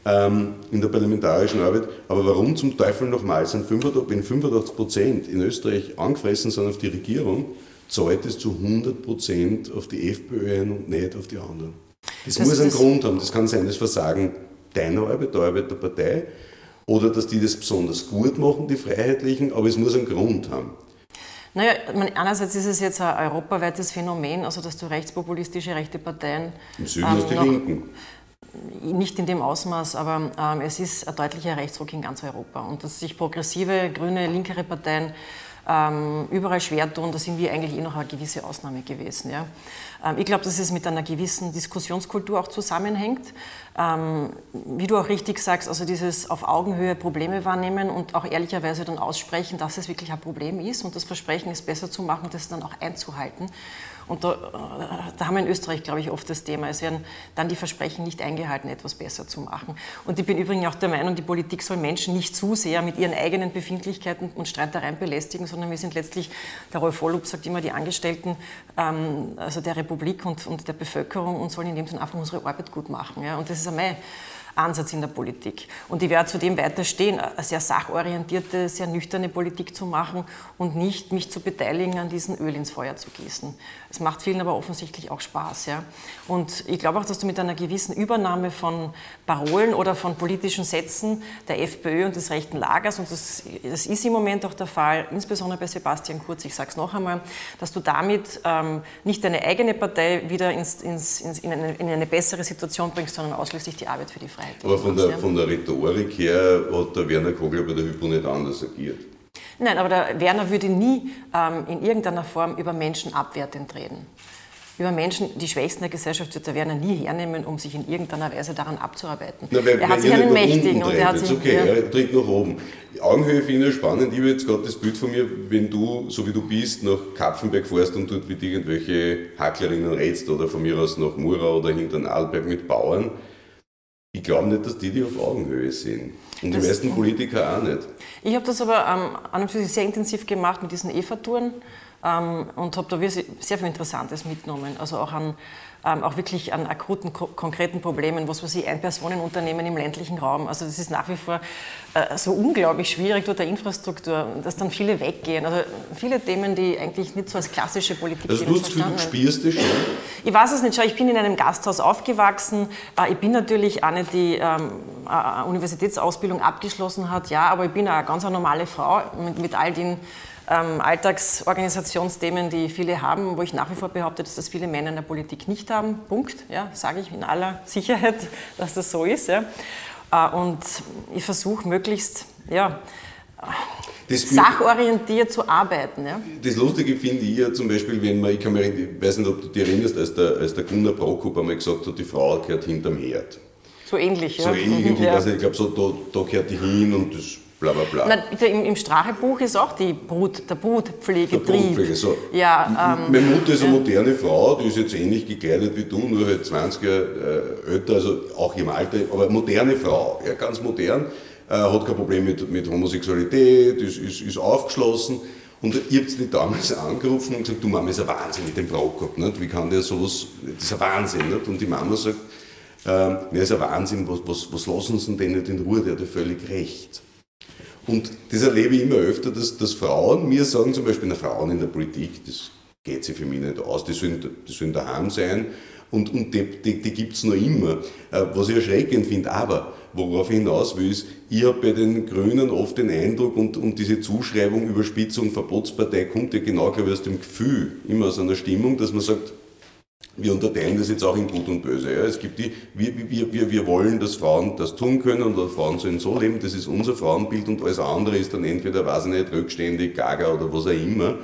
ähm, in der parlamentarischen Arbeit. Aber warum zum Teufel nochmal sind 85, wenn 85 Prozent in Österreich angefressen sind auf die Regierung, zahlt es zu 100 Prozent auf die FPÖ ein und nicht auf die anderen. Das, das muss einen Grund haben. Das kann sein, das Versagen deiner Arbeit, der Arbeit der Partei, oder dass die das besonders gut machen, die Freiheitlichen, aber es muss einen Grund haben. Naja, einerseits ist es jetzt ein europaweites Phänomen, also dass du rechtspopulistische rechte Parteien. Im Süden ähm, die Linken. Nicht in dem Ausmaß, aber ähm, es ist ein deutlicher Rechtsruck in ganz Europa. Und dass sich progressive, grüne, linkere Parteien ähm, überall schwer tun, da sind wir eigentlich eh noch eine gewisse Ausnahme gewesen. Ja. Ähm, ich glaube, dass es mit einer gewissen Diskussionskultur auch zusammenhängt. Ähm, wie du auch richtig sagst, also dieses auf Augenhöhe Probleme wahrnehmen und auch ehrlicherweise dann aussprechen, dass es wirklich ein Problem ist und das Versprechen ist besser zu machen, das dann auch einzuhalten. Und da, äh, da, haben wir in Österreich, glaube ich, oft das Thema. Es werden dann die Versprechen nicht eingehalten, etwas besser zu machen. Und ich bin übrigens auch der Meinung, die Politik soll Menschen nicht zu sehr mit ihren eigenen Befindlichkeiten und Streitereien belästigen, sondern wir sind letztlich, der Rolf Vollup sagt immer, die Angestellten ähm, also der Republik und, und der Bevölkerung und sollen in dem Sinne einfach unsere Arbeit gut machen. Ja? Und das ist einmal Ansatz in der Politik. Und ich werde zudem weiter stehen, eine sehr sachorientierte, sehr nüchterne Politik zu machen und nicht mich zu beteiligen, an diesen Öl ins Feuer zu gießen. Es macht vielen aber offensichtlich auch Spaß. Ja? Und ich glaube auch, dass du mit einer gewissen Übernahme von Parolen oder von politischen Sätzen der FPÖ und des rechten Lagers, und das, das ist im Moment auch der Fall, insbesondere bei Sebastian Kurz, ich sage es noch einmal, dass du damit ähm, nicht deine eigene Partei wieder ins, ins, ins, in, eine, in, eine, bessere Situation bringst, sondern ausschließlich die Arbeit für die Freiheit. Aber von der, von der Rhetorik her hat der Werner Kogler bei der Hypo nicht anders agiert. Nein, aber der Werner würde nie ähm, in irgendeiner Form über Menschen abwertend reden. Über Menschen, die Schwächsten der Gesellschaft wird der Werner nie hernehmen, um sich in irgendeiner Weise daran abzuarbeiten. Na, weil, er hat sich einen mächtigen und er hat sich... okay, er tritt nach oben. Augenhöhe finde ich spannend. Ich habe jetzt gerade das Bild von mir, wenn du, so wie du bist, nach Kapfenberg fährst und dort mit irgendwelche Hacklerinnen rätst oder von mir aus nach Mura oder hinter den Arlberg mit Bauern. Ich glaube nicht, dass die die auf Augenhöhe sehen. Und das, die meisten Politiker auch nicht. Ich habe das aber ähm, an und für sich sehr intensiv gemacht mit diesen EVA-Touren ähm, und habe da sehr viel Interessantes mitgenommen. Also auch an ähm, auch wirklich an akuten, ko konkreten Problemen, was weiß ich, Ein-Personen-Unternehmen im ländlichen Raum. Also das ist nach wie vor äh, so unglaublich schwierig dort der Infrastruktur, dass dann viele weggehen. Also viele Themen, die eigentlich nicht so als klassische Politik also du hast du spürst das schon? Ich weiß es nicht, schau, ich bin in einem Gasthaus aufgewachsen. Äh, ich bin natürlich eine, die ähm, eine Universitätsausbildung abgeschlossen hat, ja, aber ich bin eine ganz normale Frau mit, mit all den ähm, Alltagsorganisationsthemen, die viele haben, wo ich nach wie vor behaupte, dass das viele Männer in der Politik nicht haben. Punkt. Ja, sage ich in aller Sicherheit, dass das so ist. Ja. Äh, und ich versuche möglichst ja, sachorientiert zu arbeiten. Ja. Das Lustige finde ich ja zum Beispiel, wenn man, ich, kann mir, ich weiß nicht, ob du dich erinnerst, als der, als der Gunnar Prokop einmal gesagt hat, die Frau gehört hinterm Herd. So ähnlich, ja. So ähnlich, ja. ich glaube, so, da, da gehört die hin und das bla bla bla. Na, im, Im Strachebuch ist auch die Brut, der Brutpflegetrieb. Der Brutpflege, so. Ja, ähm, Meine Mutter ist eine moderne Frau, die ist jetzt ähnlich gekleidet wie du, nur halt 20 Jahre äh, älter, also auch im Alter, aber moderne Frau, ja, ganz modern, äh, hat kein Problem mit, mit Homosexualität, ist, ist, ist aufgeschlossen. Und ich habe die damals angerufen und gesagt, du Mama, ist ein Wahnsinn mit dem Prokop, nicht? wie kann der sowas, das ist ein Wahnsinn. Nicht? Und die Mama sagt, ähm, das ist ein Wahnsinn, was, was, was lassen sie denn nicht in Ruhe, der hat ja völlig recht. Und das erlebe ich immer öfter, dass, dass Frauen mir sagen, zum Beispiel na, Frauen in der Politik, das geht sich für mich nicht aus, die sollen, die sollen daheim sein und, und die, die, die gibt es noch immer. Äh, was ich erschreckend finde, aber worauf ich hinaus will, ist, ich habe bei den Grünen oft den Eindruck und, und diese Zuschreibung, Überspitzung, Verbotspartei kommt ja genau glaube ich, aus dem Gefühl, immer aus einer Stimmung, dass man sagt, wir unterteilen das jetzt auch in Gut und Böse. Ja. Es gibt die, wir, wir, wir, wir wollen, dass Frauen das tun können oder Frauen sollen so leben, das ist unser Frauenbild und alles andere ist dann entweder, weiß ich nicht, rückständig, gaga oder was auch immer.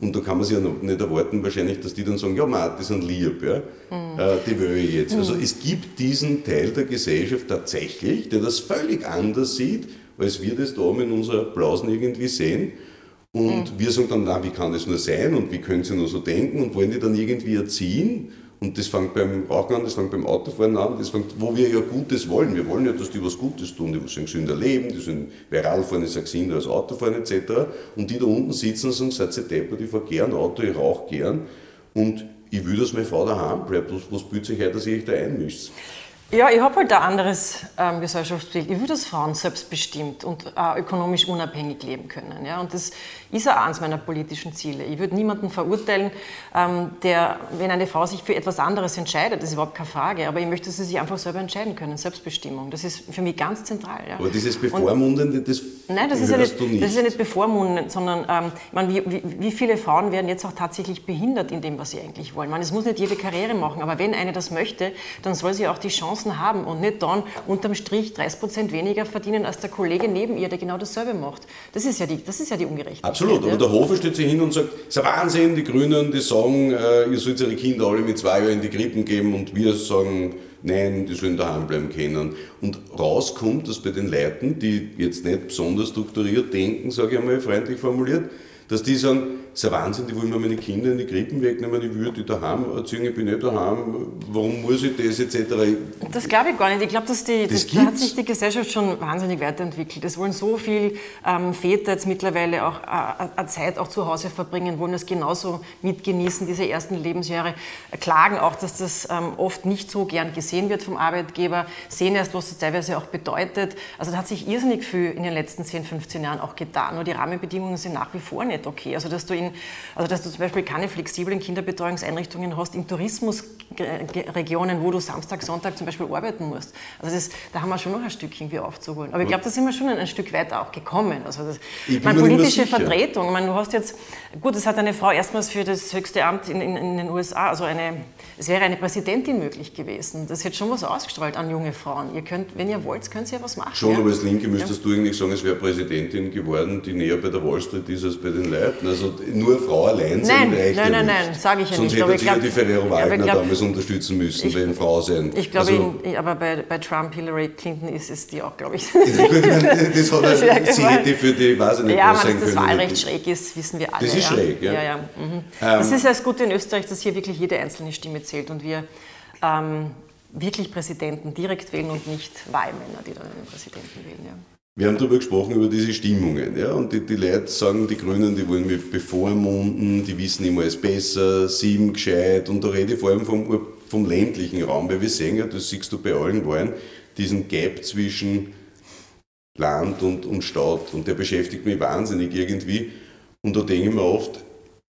Und da kann man sich ja nicht erwarten, wahrscheinlich, dass die dann sagen, ja, Mann, die sind lieb, ja, mhm. äh, die will ich jetzt. Also mhm. es gibt diesen Teil der Gesellschaft tatsächlich, der das völlig anders sieht, als wir das da mit unserer Blausen irgendwie sehen. Und mhm. wir sagen dann, na, wie kann das nur sein und wie können sie nur so denken und wollen die dann irgendwie erziehen Und das fängt beim Rauchen an, das fängt beim Autofahren an, das fängt, wo wir ja Gutes wollen. Wir wollen ja, dass die was Gutes tun, die sollen gesünder leben, die sollen, wer Radfahren ist, gesünder als Autofahren etc. Und die da unten sitzen und sagen, seid ihr deppert, ich fahre gern Auto, ich rauche gern und ich will, dass meine Frau daheim bleibt. Was, was bildet sich heute, dass ihr euch da einmischt? Ja, ich habe halt ein anderes ähm, Gesellschaftsbild. Ich will, dass Frauen selbstbestimmt und äh, ökonomisch unabhängig leben können. Ja? Und das ist auch eines meiner politischen Ziele. Ich würde niemanden verurteilen, ähm, der, wenn eine Frau sich für etwas anderes entscheidet, das ist überhaupt keine Frage, aber ich möchte, dass sie sich einfach selber entscheiden können, Selbstbestimmung. Das ist für mich ganz zentral. Ja. Aber dieses Bevormundende, das Nein, das ist, ja nicht, nicht. das ist ja nicht bevormundend, sondern ähm, ich meine, wie, wie, viele Frauen werden jetzt auch tatsächlich behindert in dem, was sie eigentlich wollen. meine, es muss nicht jede Karriere machen, aber wenn eine das möchte, dann soll sie auch die Chancen haben und nicht dann unterm Strich 30 Prozent weniger verdienen als der Kollege neben ihr, der genau dasselbe macht. Das ist ja die, das ist ja die Ungerechtigkeit. Absolut, aber der Hofer steht sich hin und sagt, es ist ein Wahnsinn, die Grünen, die sagen, äh, ihr sollt eure Kinder alle mit zwei Jahren in die Krippen geben und wir sagen, nein, die sollen daheim bleiben können. Und rauskommt, dass bei den Leuten, die jetzt nicht besonders strukturiert denken, sage ich einmal freundlich formuliert, dass die sagen, das ist ein Wahnsinn, die wollen mir meine Kinder in die Krippen wegnehmen, ich würde die daheim erziehen, ich bin nicht daheim, warum muss ich das etc. Das glaube ich gar nicht. Ich glaube, dass die, das, da hat sich die Gesellschaft schon wahnsinnig weiterentwickelt. Es wollen so viele ähm, Väter jetzt mittlerweile auch äh, eine Zeit auch zu Hause verbringen, wollen das genauso mitgenießen, diese ersten Lebensjahre, klagen auch, dass das ähm, oft nicht so gern gesehen wird vom Arbeitgeber, sehen erst, was das teilweise auch bedeutet. Also da hat sich irrsinnig viel in den letzten 10, 15 Jahren auch getan. Nur die Rahmenbedingungen sind nach wie vor nicht okay. Also dass du in, also dass du zum Beispiel keine flexiblen Kinderbetreuungseinrichtungen hast in Tourismusregionen, wo du Samstag, Sonntag zum Beispiel arbeiten musst. Also das, da haben wir schon noch ein Stück irgendwie aufzuholen. Aber ich glaube, da sind wir schon ein, Stück weiter auch gekommen. Also das, meine, politische Vertretung, ich meine, du hast jetzt, gut, es hat eine Frau erstmals für das höchste Amt in, in, in, den USA, also eine, es wäre eine Präsidentin möglich gewesen. Das hätte schon was ausgestrahlt an junge Frauen. Ihr könnt, wenn ihr wollt, könnt ihr ja was machen. Schon, ja? aber als Linke müsstest ja. du eigentlich sagen, es wäre Präsidentin geworden, die näher bei der Wall Street ist als bei den Leuten. Also nur Frau allein sein reicht Nein, nein, nein, sage ich ja Sonst nicht. Sonst hätte sie ja die Ferrero Wagner glaub, damals unterstützen müssen, ich, wenn Frau sein. Ich glaube, also, aber bei, bei Trump, Hillary Clinton ist es die auch, glaube ich. das hat er, sie hätte für die, weiß ich nicht, ja, was sein dass das Wahlrecht schräg ist, wissen wir alle. Das ist ja. schräg, ja. ja, ja. Mhm. das ähm, ist ja das Gute in Österreich, dass hier wirklich jede einzelne Stimme zählt und wir ähm, wirklich Präsidenten direkt wählen und nicht Wahlmänner, die dann einen Präsidenten wählen. Ja. Wir haben darüber gesprochen, über diese Stimmungen. Ja? Und die, die Leute sagen, die Grünen, die wollen mich bevormunden, die wissen immer alles besser, sieben gescheit. Und da rede ich vor allem vom, vom ländlichen Raum, weil wir sehen ja, das siehst du bei allen Wahlen, diesen Gap zwischen Land und, und Stadt. Und der beschäftigt mich wahnsinnig irgendwie. Und da denke ich mir oft,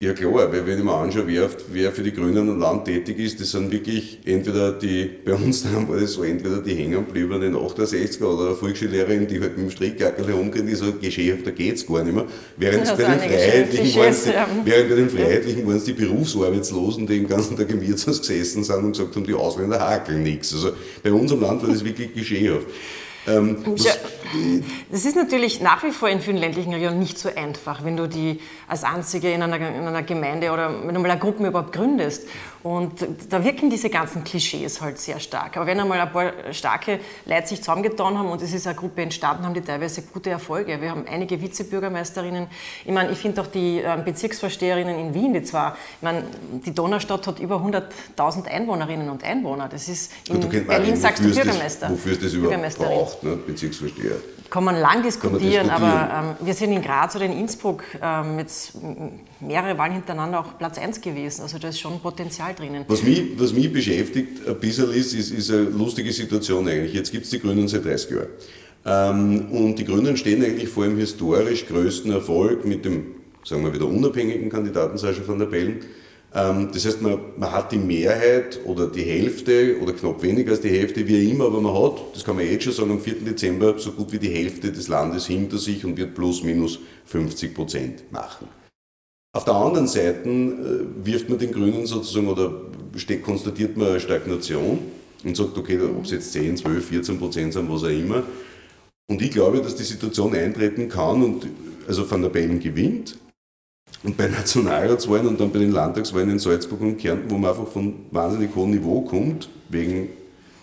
ja klar, weil wenn ich mir anschaue, wer, wer für die Grünen im Land tätig ist, das sind wirklich entweder die, bei uns dann war das so, entweder die hängengebliebenen 68er oder eine Volksschullehrerin, die halt mit dem Strickjackel herumgehen, die sagt, Geschäft, da geht's gar nicht mehr. Während bei den Freiheitlichen waren es während bei den Freiheitlichen waren es die Berufsarbeitslosen, die den ganzen Tag im Wirtshaus gesessen sind und gesagt haben, die Ausländer hakeln nichts. Also bei uns im Land war das wirklich geschehhaft. Ähm, ja, das ist natürlich nach wie vor in vielen ländlichen Regionen nicht so einfach, wenn du die als Einzige in einer, in einer Gemeinde oder wenn du mal eine Gruppe überhaupt gründest. Und da wirken diese ganzen Klischees halt sehr stark. Aber wenn einmal ein paar starke Leute sich zusammengetan haben und es ist eine Gruppe entstanden, haben die teilweise gute Erfolge. Wir haben einige Vizebürgermeisterinnen. Ich meine, ich finde auch die ähm, Bezirksvorsteherinnen in Wien, die zwar, ich meine, die Donaustadt hat über 100.000 Einwohnerinnen und Einwohner. Das ist in Gut, Berlin, sagst du Bürgermeister. Das, wofür es das überhaupt braucht, ne? Bezirksvorsteher kann man lang diskutieren, man diskutieren. aber ähm, wir sind in Graz oder in Innsbruck ähm, jetzt mehrere Wahlen hintereinander auch Platz 1 gewesen. Also da ist schon Potenzial drinnen. Was mich, was mich beschäftigt ein bisschen ist, ist, ist eine lustige Situation eigentlich. Jetzt gibt es die Grünen seit 30 Jahren. Ähm, und die Grünen stehen eigentlich vor dem historisch größten Erfolg mit dem, sagen wir wieder, unabhängigen Kandidaten Sascha van der Bellen das heißt, man, man, hat die Mehrheit oder die Hälfte oder knapp weniger als die Hälfte, wie immer, aber man hat, das kann man jetzt schon sagen, am 4. Dezember so gut wie die Hälfte des Landes hinter sich und wird plus minus 50 Prozent machen. Auf der anderen Seite äh, wirft man den Grünen sozusagen oder konstatiert man Stagnation und sagt, okay, ob es jetzt 10, 12, 14 Prozent sind, was auch immer. Und ich glaube, dass die Situation eintreten kann und also Van der Bellen gewinnt, und bei Nationalratswahlen und dann bei den Landtagswahlen in Salzburg und Kärnten, wo man einfach von wahnsinnig hohem Niveau kommt, wegen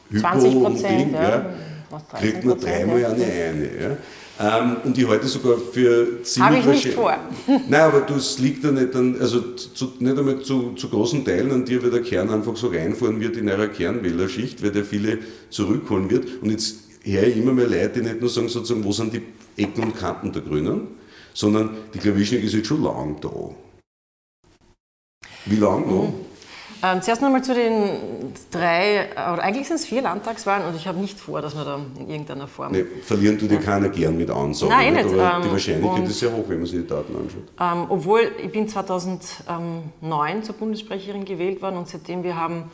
Hypo 20 Prozent, ja. ja. kriegt man dreimal eine eine. Ja? Ähm, und ich halte sogar für ziemlich Habe ich nicht vor. Nein, aber das liegt ja nicht an, also zu, nicht einmal zu, zu großen Teilen an dir, weil der Kern einfach so reinfahren wird in eurer Kernwählerschicht, weil der viele zurückholen wird. Und jetzt höre ich immer mehr Leute, die nicht nur sagen, sozusagen, wo sind die Ecken und Kanten der Grünen, sondern die Klavischnik ist jetzt schon lang da. Wie lange noch? Mhm. Ähm, zuerst nochmal zu den drei, oder eigentlich sind es vier Landtagswahlen und ich habe nicht vor, dass wir da in irgendeiner Form. Nee, verlieren tut dir ja. keiner gern mit Ansagen. Nein, nicht. Aber ähm, die Wahrscheinlichkeit ist sehr hoch, wenn man sich die Daten anschaut. Ähm, obwohl ich bin 2009 zur Bundessprecherin gewählt worden und seitdem wir haben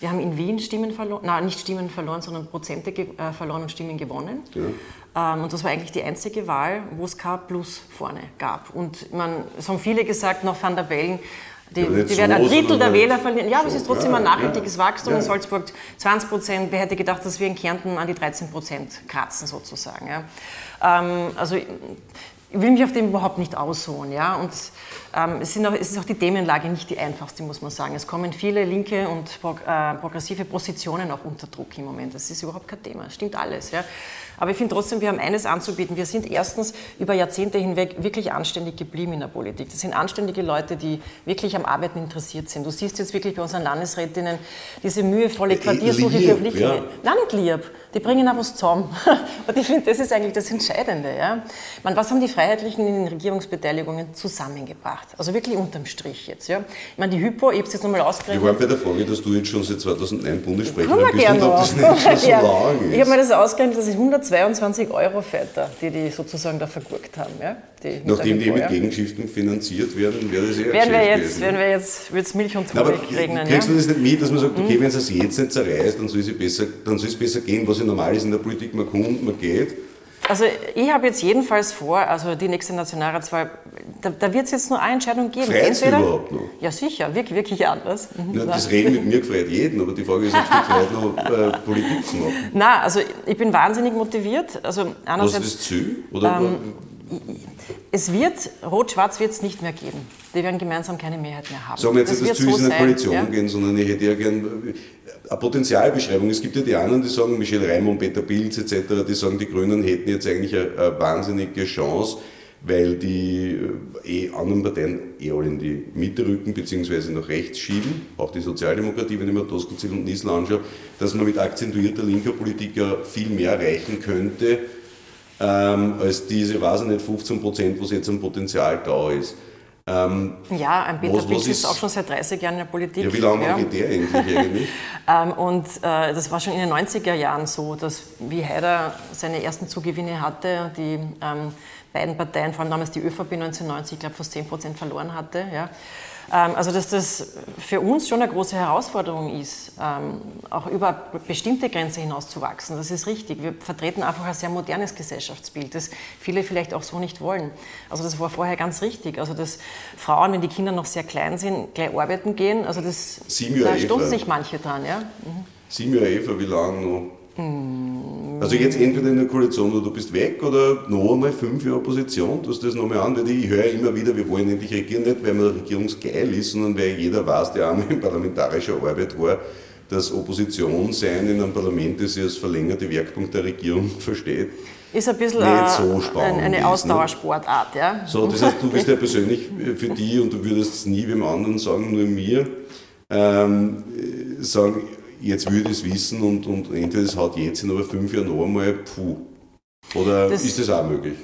wir haben in Wien Stimmen verloren, nein, nicht Stimmen verloren, sondern Prozente äh, verloren und Stimmen gewonnen. Ja. Ähm, und das war eigentlich die einzige Wahl, wo es K plus vorne gab. Und man, es haben viele gesagt, nach Van der Bellen, die, die werden ein Drittel der Wähler verlieren. Ja, aber es ist trotzdem ein nachhaltiges Wachstum. In Salzburg 20 Prozent. Wer hätte gedacht, dass wir in Kärnten an die 13 Prozent kratzen, sozusagen. Ja. Ähm, also ich will mich auf dem überhaupt nicht ausruhen. Ja. Und ähm, es, auch, es, ist auch die Themenlage nicht die einfachste, muss man sagen. Es kommen viele linke und äh, progressive Positionen auch unter Druck im Moment. Das ist überhaupt kein Thema. Stimmt alles. Ja. Aber ich finde trotzdem, wir haben eines anzubieten. Wir sind erstens über Jahrzehnte hinweg wirklich anständig geblieben in der Politik. Das sind anständige Leute, die wirklich am Arbeiten interessiert sind. Du siehst jetzt wirklich bei unseren Landesrätinnen diese mühevolle Quartiersuche lieb, für Flüchtlinge. Ja. Nein, nicht lieb. Die bringen auch was zusammen. Und ich finde, das ist eigentlich das Entscheidende. Ja? meine, was haben die Freiheitlichen in den Regierungsbeteiligungen zusammengebracht? Also wirklich unterm Strich jetzt. Ja? Ich meine, die Hypo, ich habe es jetzt nochmal ausgerechnet. Wir waren bei der Frage, dass du jetzt schon seit 2009 Bundessprecherin bist und ob das nicht schon so lang ist. Ich habe mir das ausgerechnet, dass ich 100 22 Euro Väter, die die sozusagen da vergurkt haben. Ja? Die Nachdem die mit Gegenschiften finanziert werden, wäre das eher werden wir jetzt, Werden wir jetzt, wird es Milch und Honig regnen. Kriegst ja? du das nicht mit, dass man sagt, okay, mhm. wenn es jetzt nicht zerreißt, dann soll, besser, dann soll es besser gehen, was ja normal ist in der Politik, man kommt, man geht. Also ich habe jetzt jedenfalls vor, also die nächste Nationalratswahl, da, da wird es jetzt nur eine Entscheidung geben. Freut überhaupt noch? Ja sicher, wirklich, wirklich anders. Ja, das Reden mit mir gefreut jeden, aber die Frage ist, ob es gefreut noch äh, Politik zu machen. Nein, also ich bin wahnsinnig motiviert. Also einerseits, Was ist das Ziel? Oder ähm, es wird, Rot-Schwarz wird es nicht mehr geben. Die werden gemeinsam keine Mehrheit mehr haben. Sagen wir jetzt, das das Ziel so ist in eine Koalition ja? gehen, sondern ich hätte ja gern eine Potenzialbeschreibung. Es gibt ja die anderen, die sagen, Michel Raimond, Peter Pilz etc., die sagen, die Grünen hätten jetzt eigentlich eine, eine wahnsinnige Chance, weil die äh, eh anderen Parteien eh alle in die Mitte rücken bzw. nach rechts schieben, auch die Sozialdemokratie, wenn ich mir Doskozil und Niesel anschaue, dass man mit akzentuierter linker Politik ja viel mehr erreichen könnte, ähm, als diese, weiß ich nicht, 15 Prozent, was jetzt an Potenzial da ist. Ähm, ja, ein Peter Pilz ist, auch schon seit 30 Jahren in der Politik. Ja, wie lange ja. geht der eigentlich? eigentlich? ähm, und äh, das war schon in den 90er Jahren so, dass wie Haider seine ersten Zugewinne hatte, die ähm, beiden Parteien, vor allem damals die ÖVP 1990, ich glaube fast 10 Prozent verloren hatte. Ja. Ähm, also dass das für uns schon eine große Herausforderung ist, ähm, auch über bestimmte Grenzen hinaus zu wachsen. Das ist richtig. Wir vertreten einfach ein sehr modernes Gesellschaftsbild, das viele vielleicht auch so nicht wollen. Also das war vorher ganz richtig. Also dass Frauen, wenn die Kinder noch sehr klein sind, gleich arbeiten gehen, also das, da stoßen sich manche dran. Ja? Mhm. Sieben Jahre Eva, wie lange noch? Also jetzt entweder in der Koalition oder du bist weg oder noch einmal fünf Jahre Opposition, tust das nochmal an, weil ich höre immer wieder, wir wollen endlich regieren, nicht weil man regierungsgeil ist, sondern weil jeder weiß, der einmal in parlamentarischer Arbeit war, dass Opposition sein in einem Parlament, das sich als verlängerte Werkpunkt der Regierung versteht, ist ein bisschen so spannend eine Ausdauersportart. Ja? So, das heißt, du bist ja persönlich für die und du würdest es nie wem anderen sagen, nur mir, ähm, sagen, jetzt würde ich es wissen und, und entweder es haut jetzt in aber fünf Jahren noch einmal, puh. Oder das ist das auch möglich?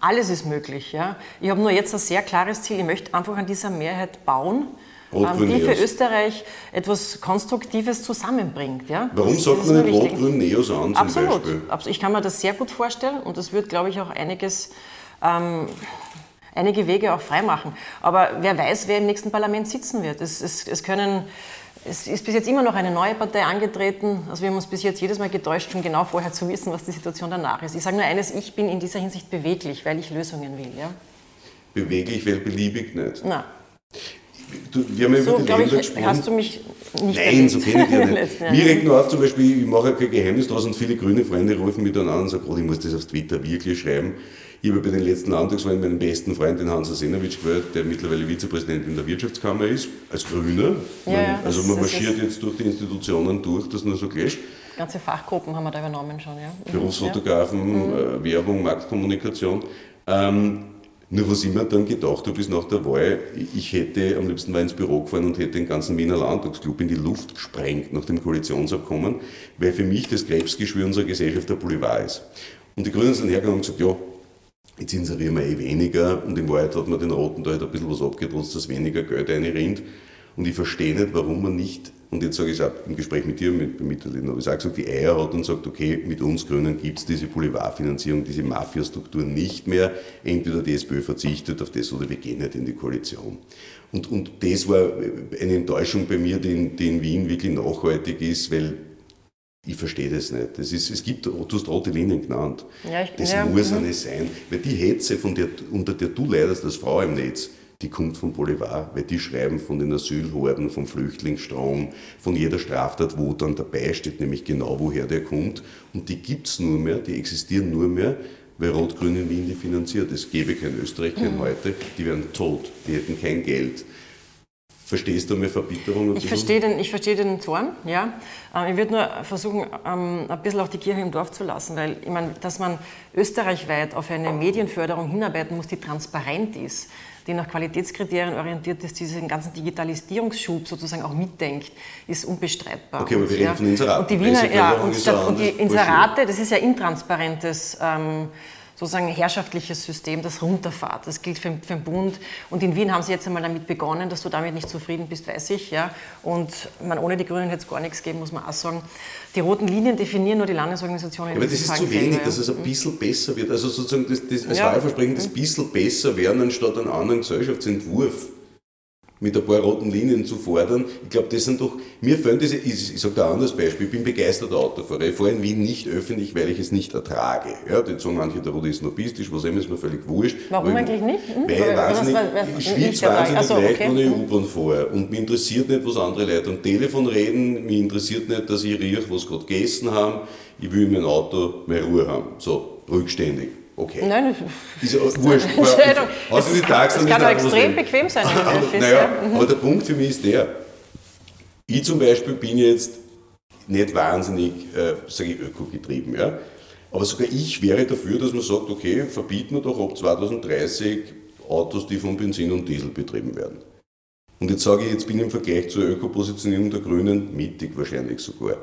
Alles ist möglich, ja. Ich habe nur jetzt ein sehr klares Ziel. Ich möchte einfach an dieser Mehrheit bauen, ähm, die für Österreich etwas Konstruktives zusammenbringt. Ja? Warum das, sagt man nicht Rot-Grün-Neos an? Absolut. Beispiel? Ich kann mir das sehr gut vorstellen und das wird, glaube ich, auch einiges. Ähm, einige Wege auch freimachen. Aber wer weiß, wer im nächsten Parlament sitzen wird. Es, es, es können es ist bis jetzt immer noch eine neue Partei angetreten. Also wir haben uns bis jetzt jedes Mal getäuscht, schon genau vorher zu wissen, was die Situation danach ist. Ich sage nur eines, ich bin in dieser Hinsicht beweglich, weil ich Lösungen will. Ja? Beweglich, weil beliebig nicht? Nein. Du, wir haben ja so, über die ich, hast du mich nicht Nein, so kenne ich dich nicht. Mir regt nur auf, zum Beispiel, ich mache ja kein Geheimnis draus und viele grüne Freunde rufen mich dann an und sagen, oh, ich muss das auf Twitter wirklich schreiben. Ich habe bei den letzten Landtagswahlen meinen besten Freund, den Hans Asenowitsch, gewählt, der mittlerweile Vizepräsident in der Wirtschaftskammer ist, als Grüner. Ja, man, also man marschiert jetzt durch die Institutionen durch, das nur so gleich. Ganze Fachgruppen haben wir da übernommen schon, ja. Mhm. Berufsfotografen, ja. äh, Werbung, Marktkommunikation. Ähm, nur was ich mir dann gedacht habe, ist nach der Wahl, ich hätte am liebsten mal ins Büro gefahren und hätte den ganzen Wiener Landtagsclub in die Luft gesprengt nach dem Koalitionsabkommen, weil für mich das Krebsgeschwür unserer Gesellschaft der Boulevard ist. Und die Grünen sind hergegangen und gesagt, ja, jetzt inserieren wir eh weniger und in Wahrheit hat man den Roten da halt ein bisschen was abgetrotzt, dass weniger Geld reinrinnt. Und ich verstehe nicht, warum man nicht und jetzt sage ich es auch im Gespräch mit dir, mit, mit der habe ich auch gesagt, die Eier hat und sagt, okay, mit uns Grünen gibt es diese Boulevardfinanzierung, diese Mafiastruktur nicht mehr. Entweder die SPÖ verzichtet auf das oder wir gehen nicht in die Koalition. Und, und das war eine Enttäuschung bei mir, die in, die in Wien wirklich nachhaltig ist, weil ich verstehe das nicht. Das ist, es gibt, du hast rote Linien genannt. Ja, ich, das ja, muss ja. eine sein. Weil die Hetze, von der, unter der du leidest als Frau im Netz, die kommt vom Boulevard, weil die schreiben von den Asylhorden, vom Flüchtlingsstrom, von jeder Straftat, wo dann dabei steht, nämlich genau woher der kommt. Und die gibt es nur mehr, die existieren nur mehr, weil Rot-Grün in Wien die finanziert. Es gäbe kein Österreich, kein mhm. heute, die wären tot, die hätten kein Geld. Verstehst du meine Verbitterung? Ich verstehe, den, ich verstehe den Zorn, ja. Ähm, ich würde nur versuchen, ähm, ein bisschen auch die Kirche im Dorf zu lassen, weil ich meine, dass man österreichweit auf eine Medienförderung hinarbeiten muss, die transparent ist, die nach Qualitätskriterien orientiert ist, diesen ganzen Digitalisierungsschub sozusagen auch mitdenkt, ist unbestreitbar. Okay, aber wir reden ja. von Inseraten. Und die Wiener, ja, und, statt, und die Inserate, das ist ja intransparentes ähm, sozusagen herrschaftliches System, das runterfahrt. Das gilt für, für, den Bund. Und in Wien haben sie jetzt einmal damit begonnen, dass du damit nicht zufrieden bist, weiß ich. Ja. Und man, ohne die Grünen hätte es gar nichts gegeben, muss man auch sagen. Die roten Linien definieren nur die Landesorganisationen. Aber das ist zu wenig, dass es ein bisschen besser wird. Also sozusagen das, das als ja. Wahlversprechen, das ein bisschen besser werden, anstatt einen anderen Gesellschaftsentwurf mit ein paar roten Linien zu fordern. Ich glaube, das sind doch, mir fällt diese, ich, ich sage da ein anderes Beispiel, ich bin begeisterter Autofahrer. Ich fahre in Wien nicht öffentlich, weil ich es nicht ertrage. Ja, jetzt sagen manche, der Rudi ist snobistisch, was immer ist mir völlig wurscht. Warum eigentlich nicht? Hm? Weil ich wahnsinnig, ich schwitze wahnsinnig so, leicht, okay. wenn ich hm. U-Bahn fahre. Und mich interessiert nicht, was andere Leute am Telefon reden, mich interessiert nicht, dass ich rieche, was gerade gegessen haben. Ich will in meinem Auto mehr Ruhe haben. So, rückständig. Okay. Nein, ist ja wurscht. Entscheidung. Also die Tags das kann auch extrem bequem sein. aber, naja, mhm. aber der Punkt für mich ist der, ich zum Beispiel bin jetzt nicht wahnsinnig, äh, sage ich, ökogetrieben. Ja? Aber sogar ich wäre dafür, dass man sagt, okay, verbieten wir doch ab 2030 Autos, die von Benzin und Diesel betrieben werden. Und jetzt sage ich, jetzt bin ich im Vergleich zur Ökopositionierung der Grünen mittig wahrscheinlich sogar.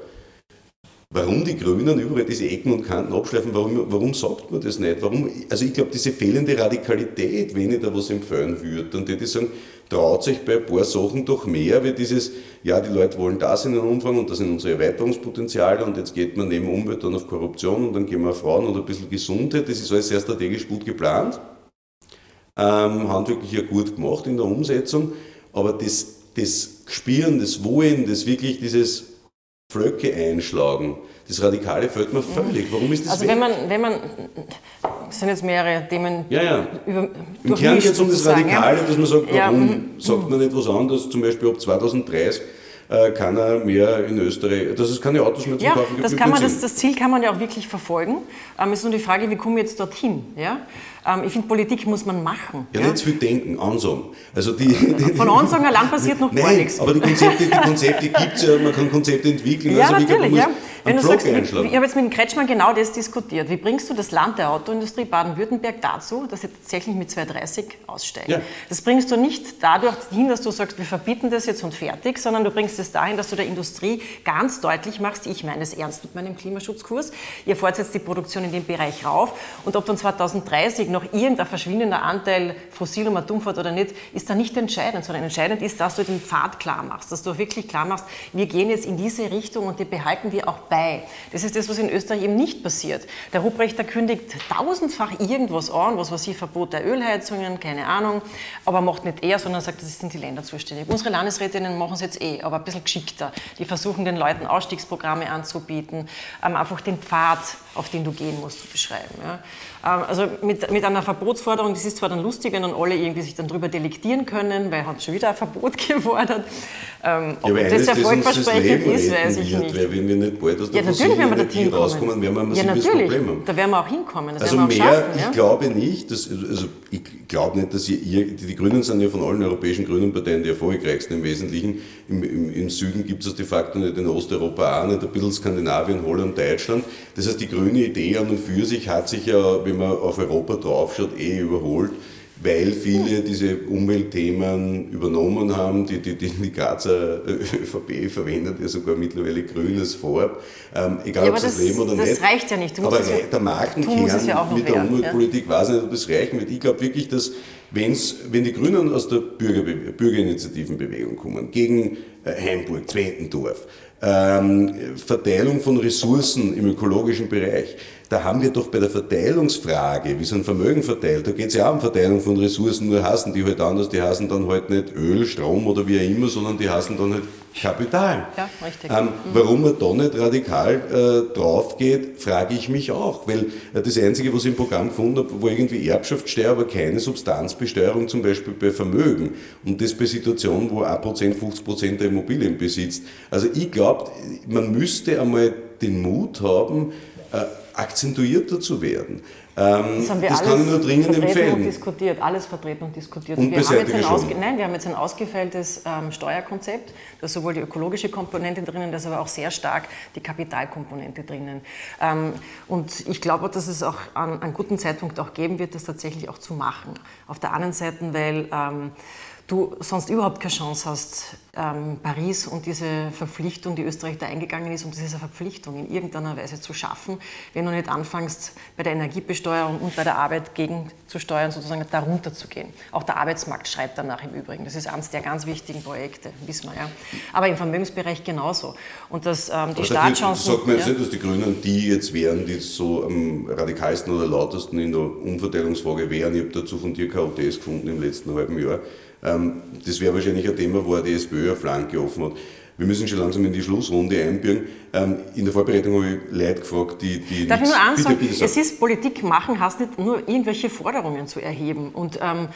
Warum die Grünen überall diese Ecken und Kanten abschleifen, warum, warum sagt man das nicht? Warum, also ich glaube, diese fehlende Radikalität, wenn ich da was empfehlen würde, dann würde ich sagen, traut sich bei ein paar Sachen doch mehr, wie dieses, ja, die Leute wollen das in einem Umfang und das sind unsere Erweiterungspotenziale und jetzt geht man neben Umwelt dann auf Korruption und dann gehen wir auf Frauen und ein bisschen Gesundheit, das ist alles sehr strategisch gut geplant, ähm, handwerklich ja gut gemacht in der Umsetzung, aber das, das Spüren, das Wollen, das wirklich dieses Flöcke einschlagen. Das Radikale fällt mir völlig. Warum ist das Also weg? wenn man, wenn man, es sind jetzt mehrere Themen ja, ja. Über, Im Kern geht es um das Radikale, dass man sagt, warum ja. Mhm. sagt man nicht was anderes, zum Beispiel ab 2030 äh, keiner mehr in Österreich, dass es keine Autos mehr zu ja, kaufen gibt. Das, kann man, das, das Ziel kann man ja auch wirklich verfolgen. Ähm, es ist nur die Frage, wie kommen wir jetzt dorthin? Ja? Ähm, ich finde, Politik muss man machen. Ja, ja, nicht zu viel denken, Ansagen. Also die, die, Von Ansagen allein passiert noch nein, gar nichts. aber die Konzepte, die Konzepte gibt es ja, man kann Konzepte entwickeln. Ja, also natürlich, ja. Wenn du sagst, ich habe jetzt mit dem Kretschmann genau das diskutiert. Wie bringst du das Land der Autoindustrie Baden-Württemberg dazu, dass sie tatsächlich mit 230 aussteigen? Ja. Das bringst du nicht dadurch hin, dass du sagst, wir verbieten das jetzt und fertig, sondern du bringst es dahin, dass du der Industrie ganz deutlich machst, ich meine es ernst mit meinem Klimaschutzkurs, ihr fahrt jetzt die Produktion in dem Bereich rauf und ob dann 2030 noch irgendein verschwindender Anteil fossil und Atomfahrt oder nicht, ist da nicht entscheidend, sondern entscheidend ist, dass du den Pfad klar machst, dass du wirklich klar machst, wir gehen jetzt in diese Richtung und die behalten wir auch bei. Das ist das, was in Österreich eben nicht passiert. Der Ruprechter kündigt tausendfach irgendwas an, was weiß ich, Verbot der Ölheizungen, keine Ahnung, aber macht nicht er, sondern sagt, das sind die Länder zuständig. Unsere Landesrätinnen machen es jetzt eh, aber bisschen geschickter. Die versuchen den Leuten Ausstiegsprogramme anzubieten, ähm, einfach den Pfad auf den du gehen musst, zu beschreiben. Ja. Ähm, also mit, mit einer Verbotsforderung, das ist zwar dann lustig, wenn dann alle irgendwie sich dann darüber delektieren können, weil hat schon wieder ein Verbot gefordert. Ähm, ob ja, das erfolgversprechend ist, weiß ich wird, nicht. Weil wenn wir nicht bald aus der ja, natürlich werden wir dorthin rauskommen, werden wir ein ja, natürlich. Problem haben. Da werden wir auch hinkommen. Also mehr, schaffen, ich ja? glaube nicht, dass, also ich glaube nicht, dass ihr, die Grünen sind ja von allen europäischen grünen Parteien die erfolgreichsten im Wesentlichen. Im, im, im Süden gibt es das de facto nicht, in Osteuropa auch nicht, ein bisschen Skandinavien, Holland, Deutschland. Das heißt, die grüne Idee an und für sich hat sich ja, wenn man auf Europa draufschaut, eh überholt weil viele diese Umweltthemen übernommen haben. Die, die, die, die Grazer ÖVP verwendet ja sogar mittlerweile grünes Farb. Ähm, egal, ja, ob sie das leben oder das nicht. Das reicht ja nicht. aber der Markenkern ja mit der Umweltpolitik ja. weiß nicht, ob das reicht. Ich glaube wirklich, dass wenn's, wenn die Grünen aus der Bürger, Bürgerinitiativenbewegung kommen, gegen äh, Heimburg, Zwentendorf, ähm, Verteilung von Ressourcen im ökologischen Bereich, da haben wir doch bei der Verteilungsfrage, wie so ein Vermögen verteilt, da geht es ja auch um Verteilung von Ressourcen, nur hassen die halt anders, die hassen dann halt nicht Öl, Strom oder wie auch immer, sondern die hassen dann halt Kapital. Ja, richtig. Ähm, mhm. Warum man da nicht radikal äh, drauf geht, frage ich mich auch, weil äh, das Einzige, was ich im Programm gefunden habe, war irgendwie Erbschaftssteuer, aber keine Substanzbesteuerung zum Beispiel bei Vermögen und das bei Situationen, wo 1%, 50% der Immobilien besitzt. Also ich glaube, man müsste einmal den Mut haben, äh, akzentuierter zu werden. Ähm, das haben wir das kann ich nur dringend vertreten empfehlen. und diskutiert, alles vertreten und diskutiert. Und wir, haben jetzt ein ausge Nein, wir haben jetzt ein ausgefeiltes ähm, Steuerkonzept, da ist sowohl die ökologische Komponente drinnen, da ist aber auch sehr stark die Kapitalkomponente drinnen. Ähm, und ich glaube, dass es auch an einem guten Zeitpunkt auch geben wird, das tatsächlich auch zu machen. Auf der anderen Seite, weil ähm, du sonst überhaupt keine Chance hast, ähm, Paris und diese Verpflichtung, die Österreich da eingegangen ist, um diese Verpflichtung in irgendeiner Weise zu schaffen, wenn du nicht anfängst, bei der Energiebesteuerung und bei der Arbeit gegenzusteuern, sozusagen darunter zu gehen. Auch der Arbeitsmarkt schreit danach im Übrigen. Das ist eines der ganz wichtigen Projekte, wissen wir ja. Aber im Vermögensbereich genauso. Und dass ähm, die Startchancen... Sagt man jetzt nicht, dass die Grünen die jetzt wären, die so am radikalsten oder lautesten in der Umverteilungsfrage wären. Ich habe dazu von dir KOTs gefunden im letzten halben Jahr. Ähm, das wäre wahrscheinlich ein Thema, wo die SPÖ eine Flanke offen hat. Wir müssen schon langsam in die Schlussrunde einbiegen. Ähm, in der Vorbereitung habe ich Leute gefragt, die. die Darf ich nur eins sagen? Es ist Politik machen, hast nicht nur irgendwelche Forderungen zu erheben. Und ähm,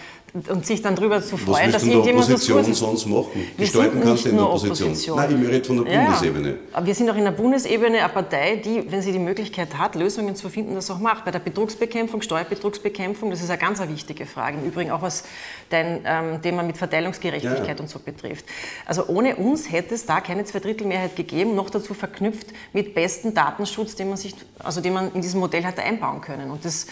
und sich dann darüber zu freuen, dass irgendjemand das gut ist. sonst machen? Wir Gestalten kannst du in der Opposition. Opposition. Nein, ich rede von der ja, Bundesebene. Aber wir sind auch in der Bundesebene eine Partei, die, wenn sie die Möglichkeit hat, Lösungen zu finden, das auch macht. Bei der Betrugsbekämpfung, Steuerbetrugsbekämpfung, das ist eine ganz wichtige Frage. Im Übrigen auch was dein ähm, Thema mit Verteilungsgerechtigkeit ja. und so betrifft. Also ohne uns hätte es da keine Zweidrittelmehrheit gegeben, noch dazu verknüpft mit bestem Datenschutz, den man, sich, also den man in diesem Modell hätte einbauen können. Und das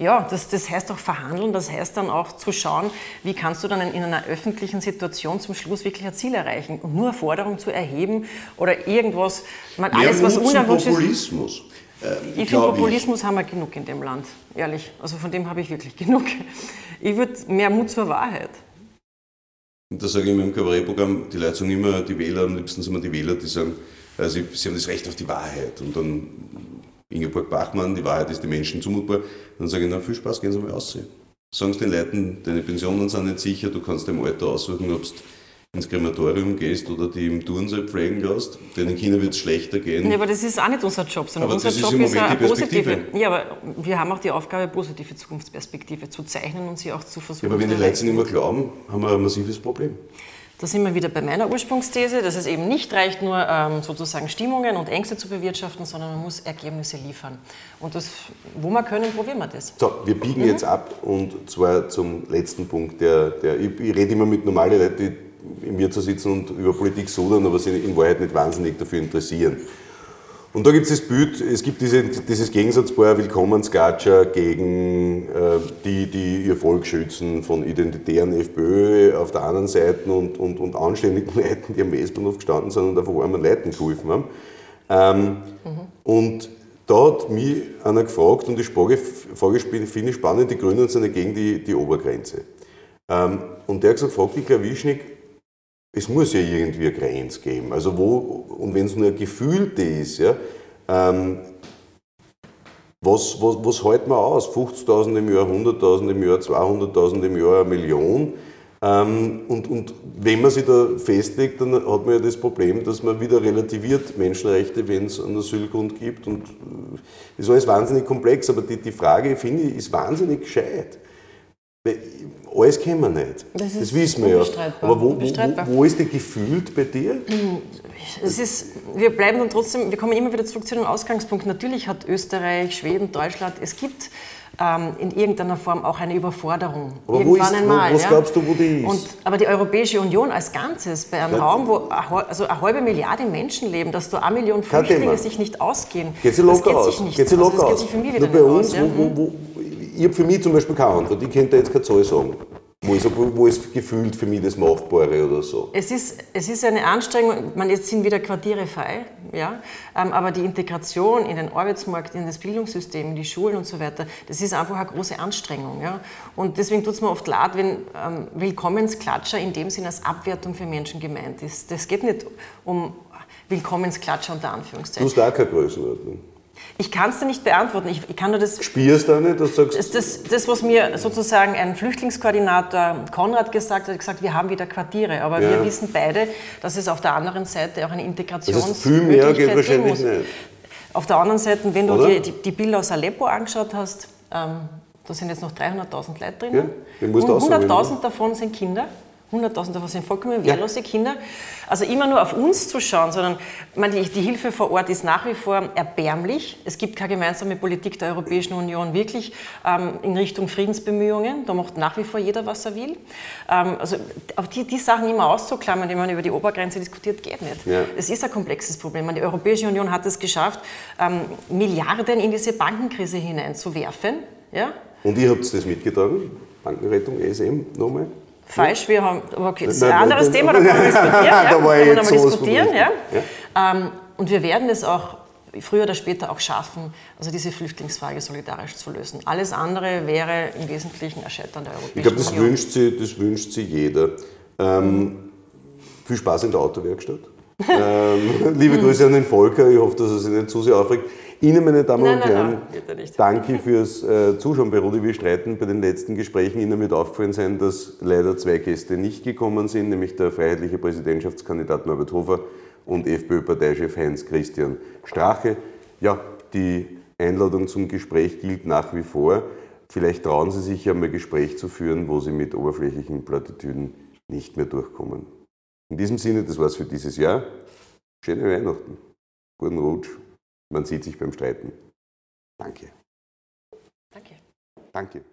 ja, das, das heißt auch verhandeln, das heißt dann auch zu schauen, wie kannst du dann in einer öffentlichen Situation zum Schluss wirklich ein Ziel erreichen. Und nur eine Forderung zu erheben oder irgendwas, man, alles, was unerwünscht ist. Populismus. Ähm, ich finde, Populismus ich. haben wir genug in dem Land, ehrlich. Also von dem habe ich wirklich genug. Ich würde mehr Mut zur Wahrheit. Und da sage ich in meinem Kabarettprogramm, die Leute sagen immer, die Wähler, am liebsten sind immer die Wähler, die sagen, also sie haben das Recht auf die Wahrheit. Und dann Ingeborg Bachmann, die Wahrheit ist den Menschen zumutbar. Dann sage ich, na viel Spaß, gehen Sie mal aussehen. Sagen Sie den Leuten, deine Pensionen sind nicht sicher, du kannst im Alter aussuchen, ob du ins Krematorium gehst oder die im Turnsaal pflegen lässt. Denn in China wird es schlechter gehen. Ja, aber das ist auch nicht unser Job, sondern aber unser Job ist, ist eine positive. Ja, aber wir haben auch die Aufgabe, positive Zukunftsperspektive zu zeichnen und sie auch zu versuchen. Ja, aber wenn die Leute es nicht mehr glauben, haben wir ein massives Problem. Da sind wir wieder bei meiner Ursprungsthese, dass es eben nicht reicht, nur ähm, sozusagen Stimmungen und Ängste zu bewirtschaften, sondern man muss Ergebnisse liefern. Und das, wo wir können, probieren wir das. So, wir biegen mhm. jetzt ab und zwar zum letzten Punkt. Der, der, ich, ich rede immer mit normalen Leuten, die mir zu sitzen und über Politik sudern, aber sich in Wahrheit nicht wahnsinnig dafür interessieren. Und da gibt es das Bild, es gibt diese, dieses Gegensatzpaar Willkommensgatscher gegen äh, die, die ihr Volk schützen, von identitären FPÖ auf der anderen Seite und, und, und anständigen Leuten, die am Westbahnhof gestanden sind und einfach armen Leuten geholfen haben. Ähm, mhm. Und da hat mich einer gefragt, und die Frage, Frage finde ich spannend, die Grünen sind ja gegen die, die Obergrenze. Ähm, und der hat gesagt, fragt die Klawischnik, es muss ja irgendwie eine Grenze geben. Also wo, und wenn es nur gefühlte ist, ja, ähm, was, was, was hält man aus? 50.000 im Jahr, 100.000 im Jahr, 200.000 im Jahr, eine Million? Ähm, und, und wenn man sich da festlegt, dann hat man ja das Problem, dass man wieder relativiert Menschenrechte, wenn es einen Asylgrund gibt. Und äh, das ist alles wahnsinnig komplex, aber die, die Frage, finde ich, ist wahnsinnig gescheit. Alles kennen wir nicht. Das, das wissen wir ja. Aber wo, wo, wo, ist die gefühlt bei dir? Es ist, wir bleiben dann trotzdem, wir kommen immer wieder zurück zu dem Ausgangspunkt. Natürlich hat Österreich, Schweden, Deutschland, es gibt ähm, in irgendeiner Form auch eine Überforderung. Aber Irgendwann wo ist, einmal. Wo, was ja? glaubst du, wo die ist? Und, aber die Europäische Union als Ganzes, bei einem ja. Raum, wo also eine halbe Milliarde Menschen leben, dass da eine Million Flüchtlinge sich nicht ausgehen, geht sie locker das geht aus. sich nicht. Geht sie locker also, das geht sich für mich wieder Nur bei uns, aus, ja? wo, ich habe für mich zum Beispiel keine Antwort. Ich könnte jetzt keine Zahl sagen. Wo ist, wo ist gefühlt für mich das Machbare oder so? Es ist, es ist eine Anstrengung, man, jetzt sind wieder Quartiere frei, ja? Ähm, aber die Integration in den Arbeitsmarkt, in das Bildungssystem, in die Schulen und so weiter, das ist einfach eine große Anstrengung. Ja? Und deswegen tut es mir oft leid, wenn ähm, Willkommensklatscher in dem Sinne als Abwertung für Menschen gemeint ist. Das geht nicht um Willkommensklatscher unter Anführungszeichen. Du hast auch keine Größenordnung. Ich kann es dir nicht beantworten. Ich, ich kann nur das. Spürst du nicht, dass du sagst. Das, das, das, was mir sozusagen ein Flüchtlingskoordinator Konrad gesagt hat, hat gesagt, wir haben wieder Quartiere. Aber ja. wir wissen beide, dass es auf der anderen Seite auch eine Integrationsmöglichkeit das heißt, geben muss. Nicht. Auf der anderen Seite, wenn du dir die, die, Bilder aus Aleppo angeschaut hast, ähm, da sind jetzt noch 300.000 Leute drin. Ja, 100.000 davon sind Kinder. 100.000 davon sind vollkommen wehrlose ja. Kinder. Also immer nur auf uns zu schauen, sondern meine, die Hilfe vor Ort ist nach wie vor erbärmlich. Es gibt keine gemeinsame Politik der Europäischen Union wirklich ähm, in Richtung Friedensbemühungen. Da macht nach wie vor jeder, was er will. Ähm, also auf die, die Sachen immer auszuklammern, wenn man über die Obergrenze diskutiert, geht nicht. Ja. Es ist ein komplexes Problem. Die Europäische Union hat es geschafft, ähm, Milliarden in diese Bankenkrise hineinzuwerfen. Ja? Und ihr habt das mitgetragen? Bankenrettung, ESM nochmal? Falsch. Wir haben, okay, das ist ein anderes Thema, da können wir diskutieren. Ja, da war jetzt diskutieren ja. ja. Ähm, und wir werden es auch früher oder später auch schaffen, also diese Flüchtlingsfrage solidarisch zu lösen. Alles andere wäre im Wesentlichen ein Scheitern der Europäischen Ich glaube, das wünscht sie, das wünscht sie jeder. Ähm, viel Spaß in der Autowerkstatt. ähm, liebe Grüße an den Volker, ich hoffe, dass er sich nicht zu sehr aufregt. Ihnen, meine Damen nein, und nein, Herren, nein, danke fürs äh, Zuschauen bei Rudi. Wir streiten bei den letzten Gesprächen. Ihnen wird aufgefallen sein, dass leider zwei Gäste nicht gekommen sind, nämlich der freiheitliche Präsidentschaftskandidat Norbert Hofer und FPÖ-Parteichef Heinz-Christian Strache. Ja, die Einladung zum Gespräch gilt nach wie vor. Vielleicht trauen Sie sich ja mal ein Gespräch zu führen, wo Sie mit oberflächlichen Plattitüden nicht mehr durchkommen. In diesem Sinne, das war's für dieses Jahr. Schöne Weihnachten. Guten Rutsch. Man sieht sich beim Streiten. Danke. Danke. Danke.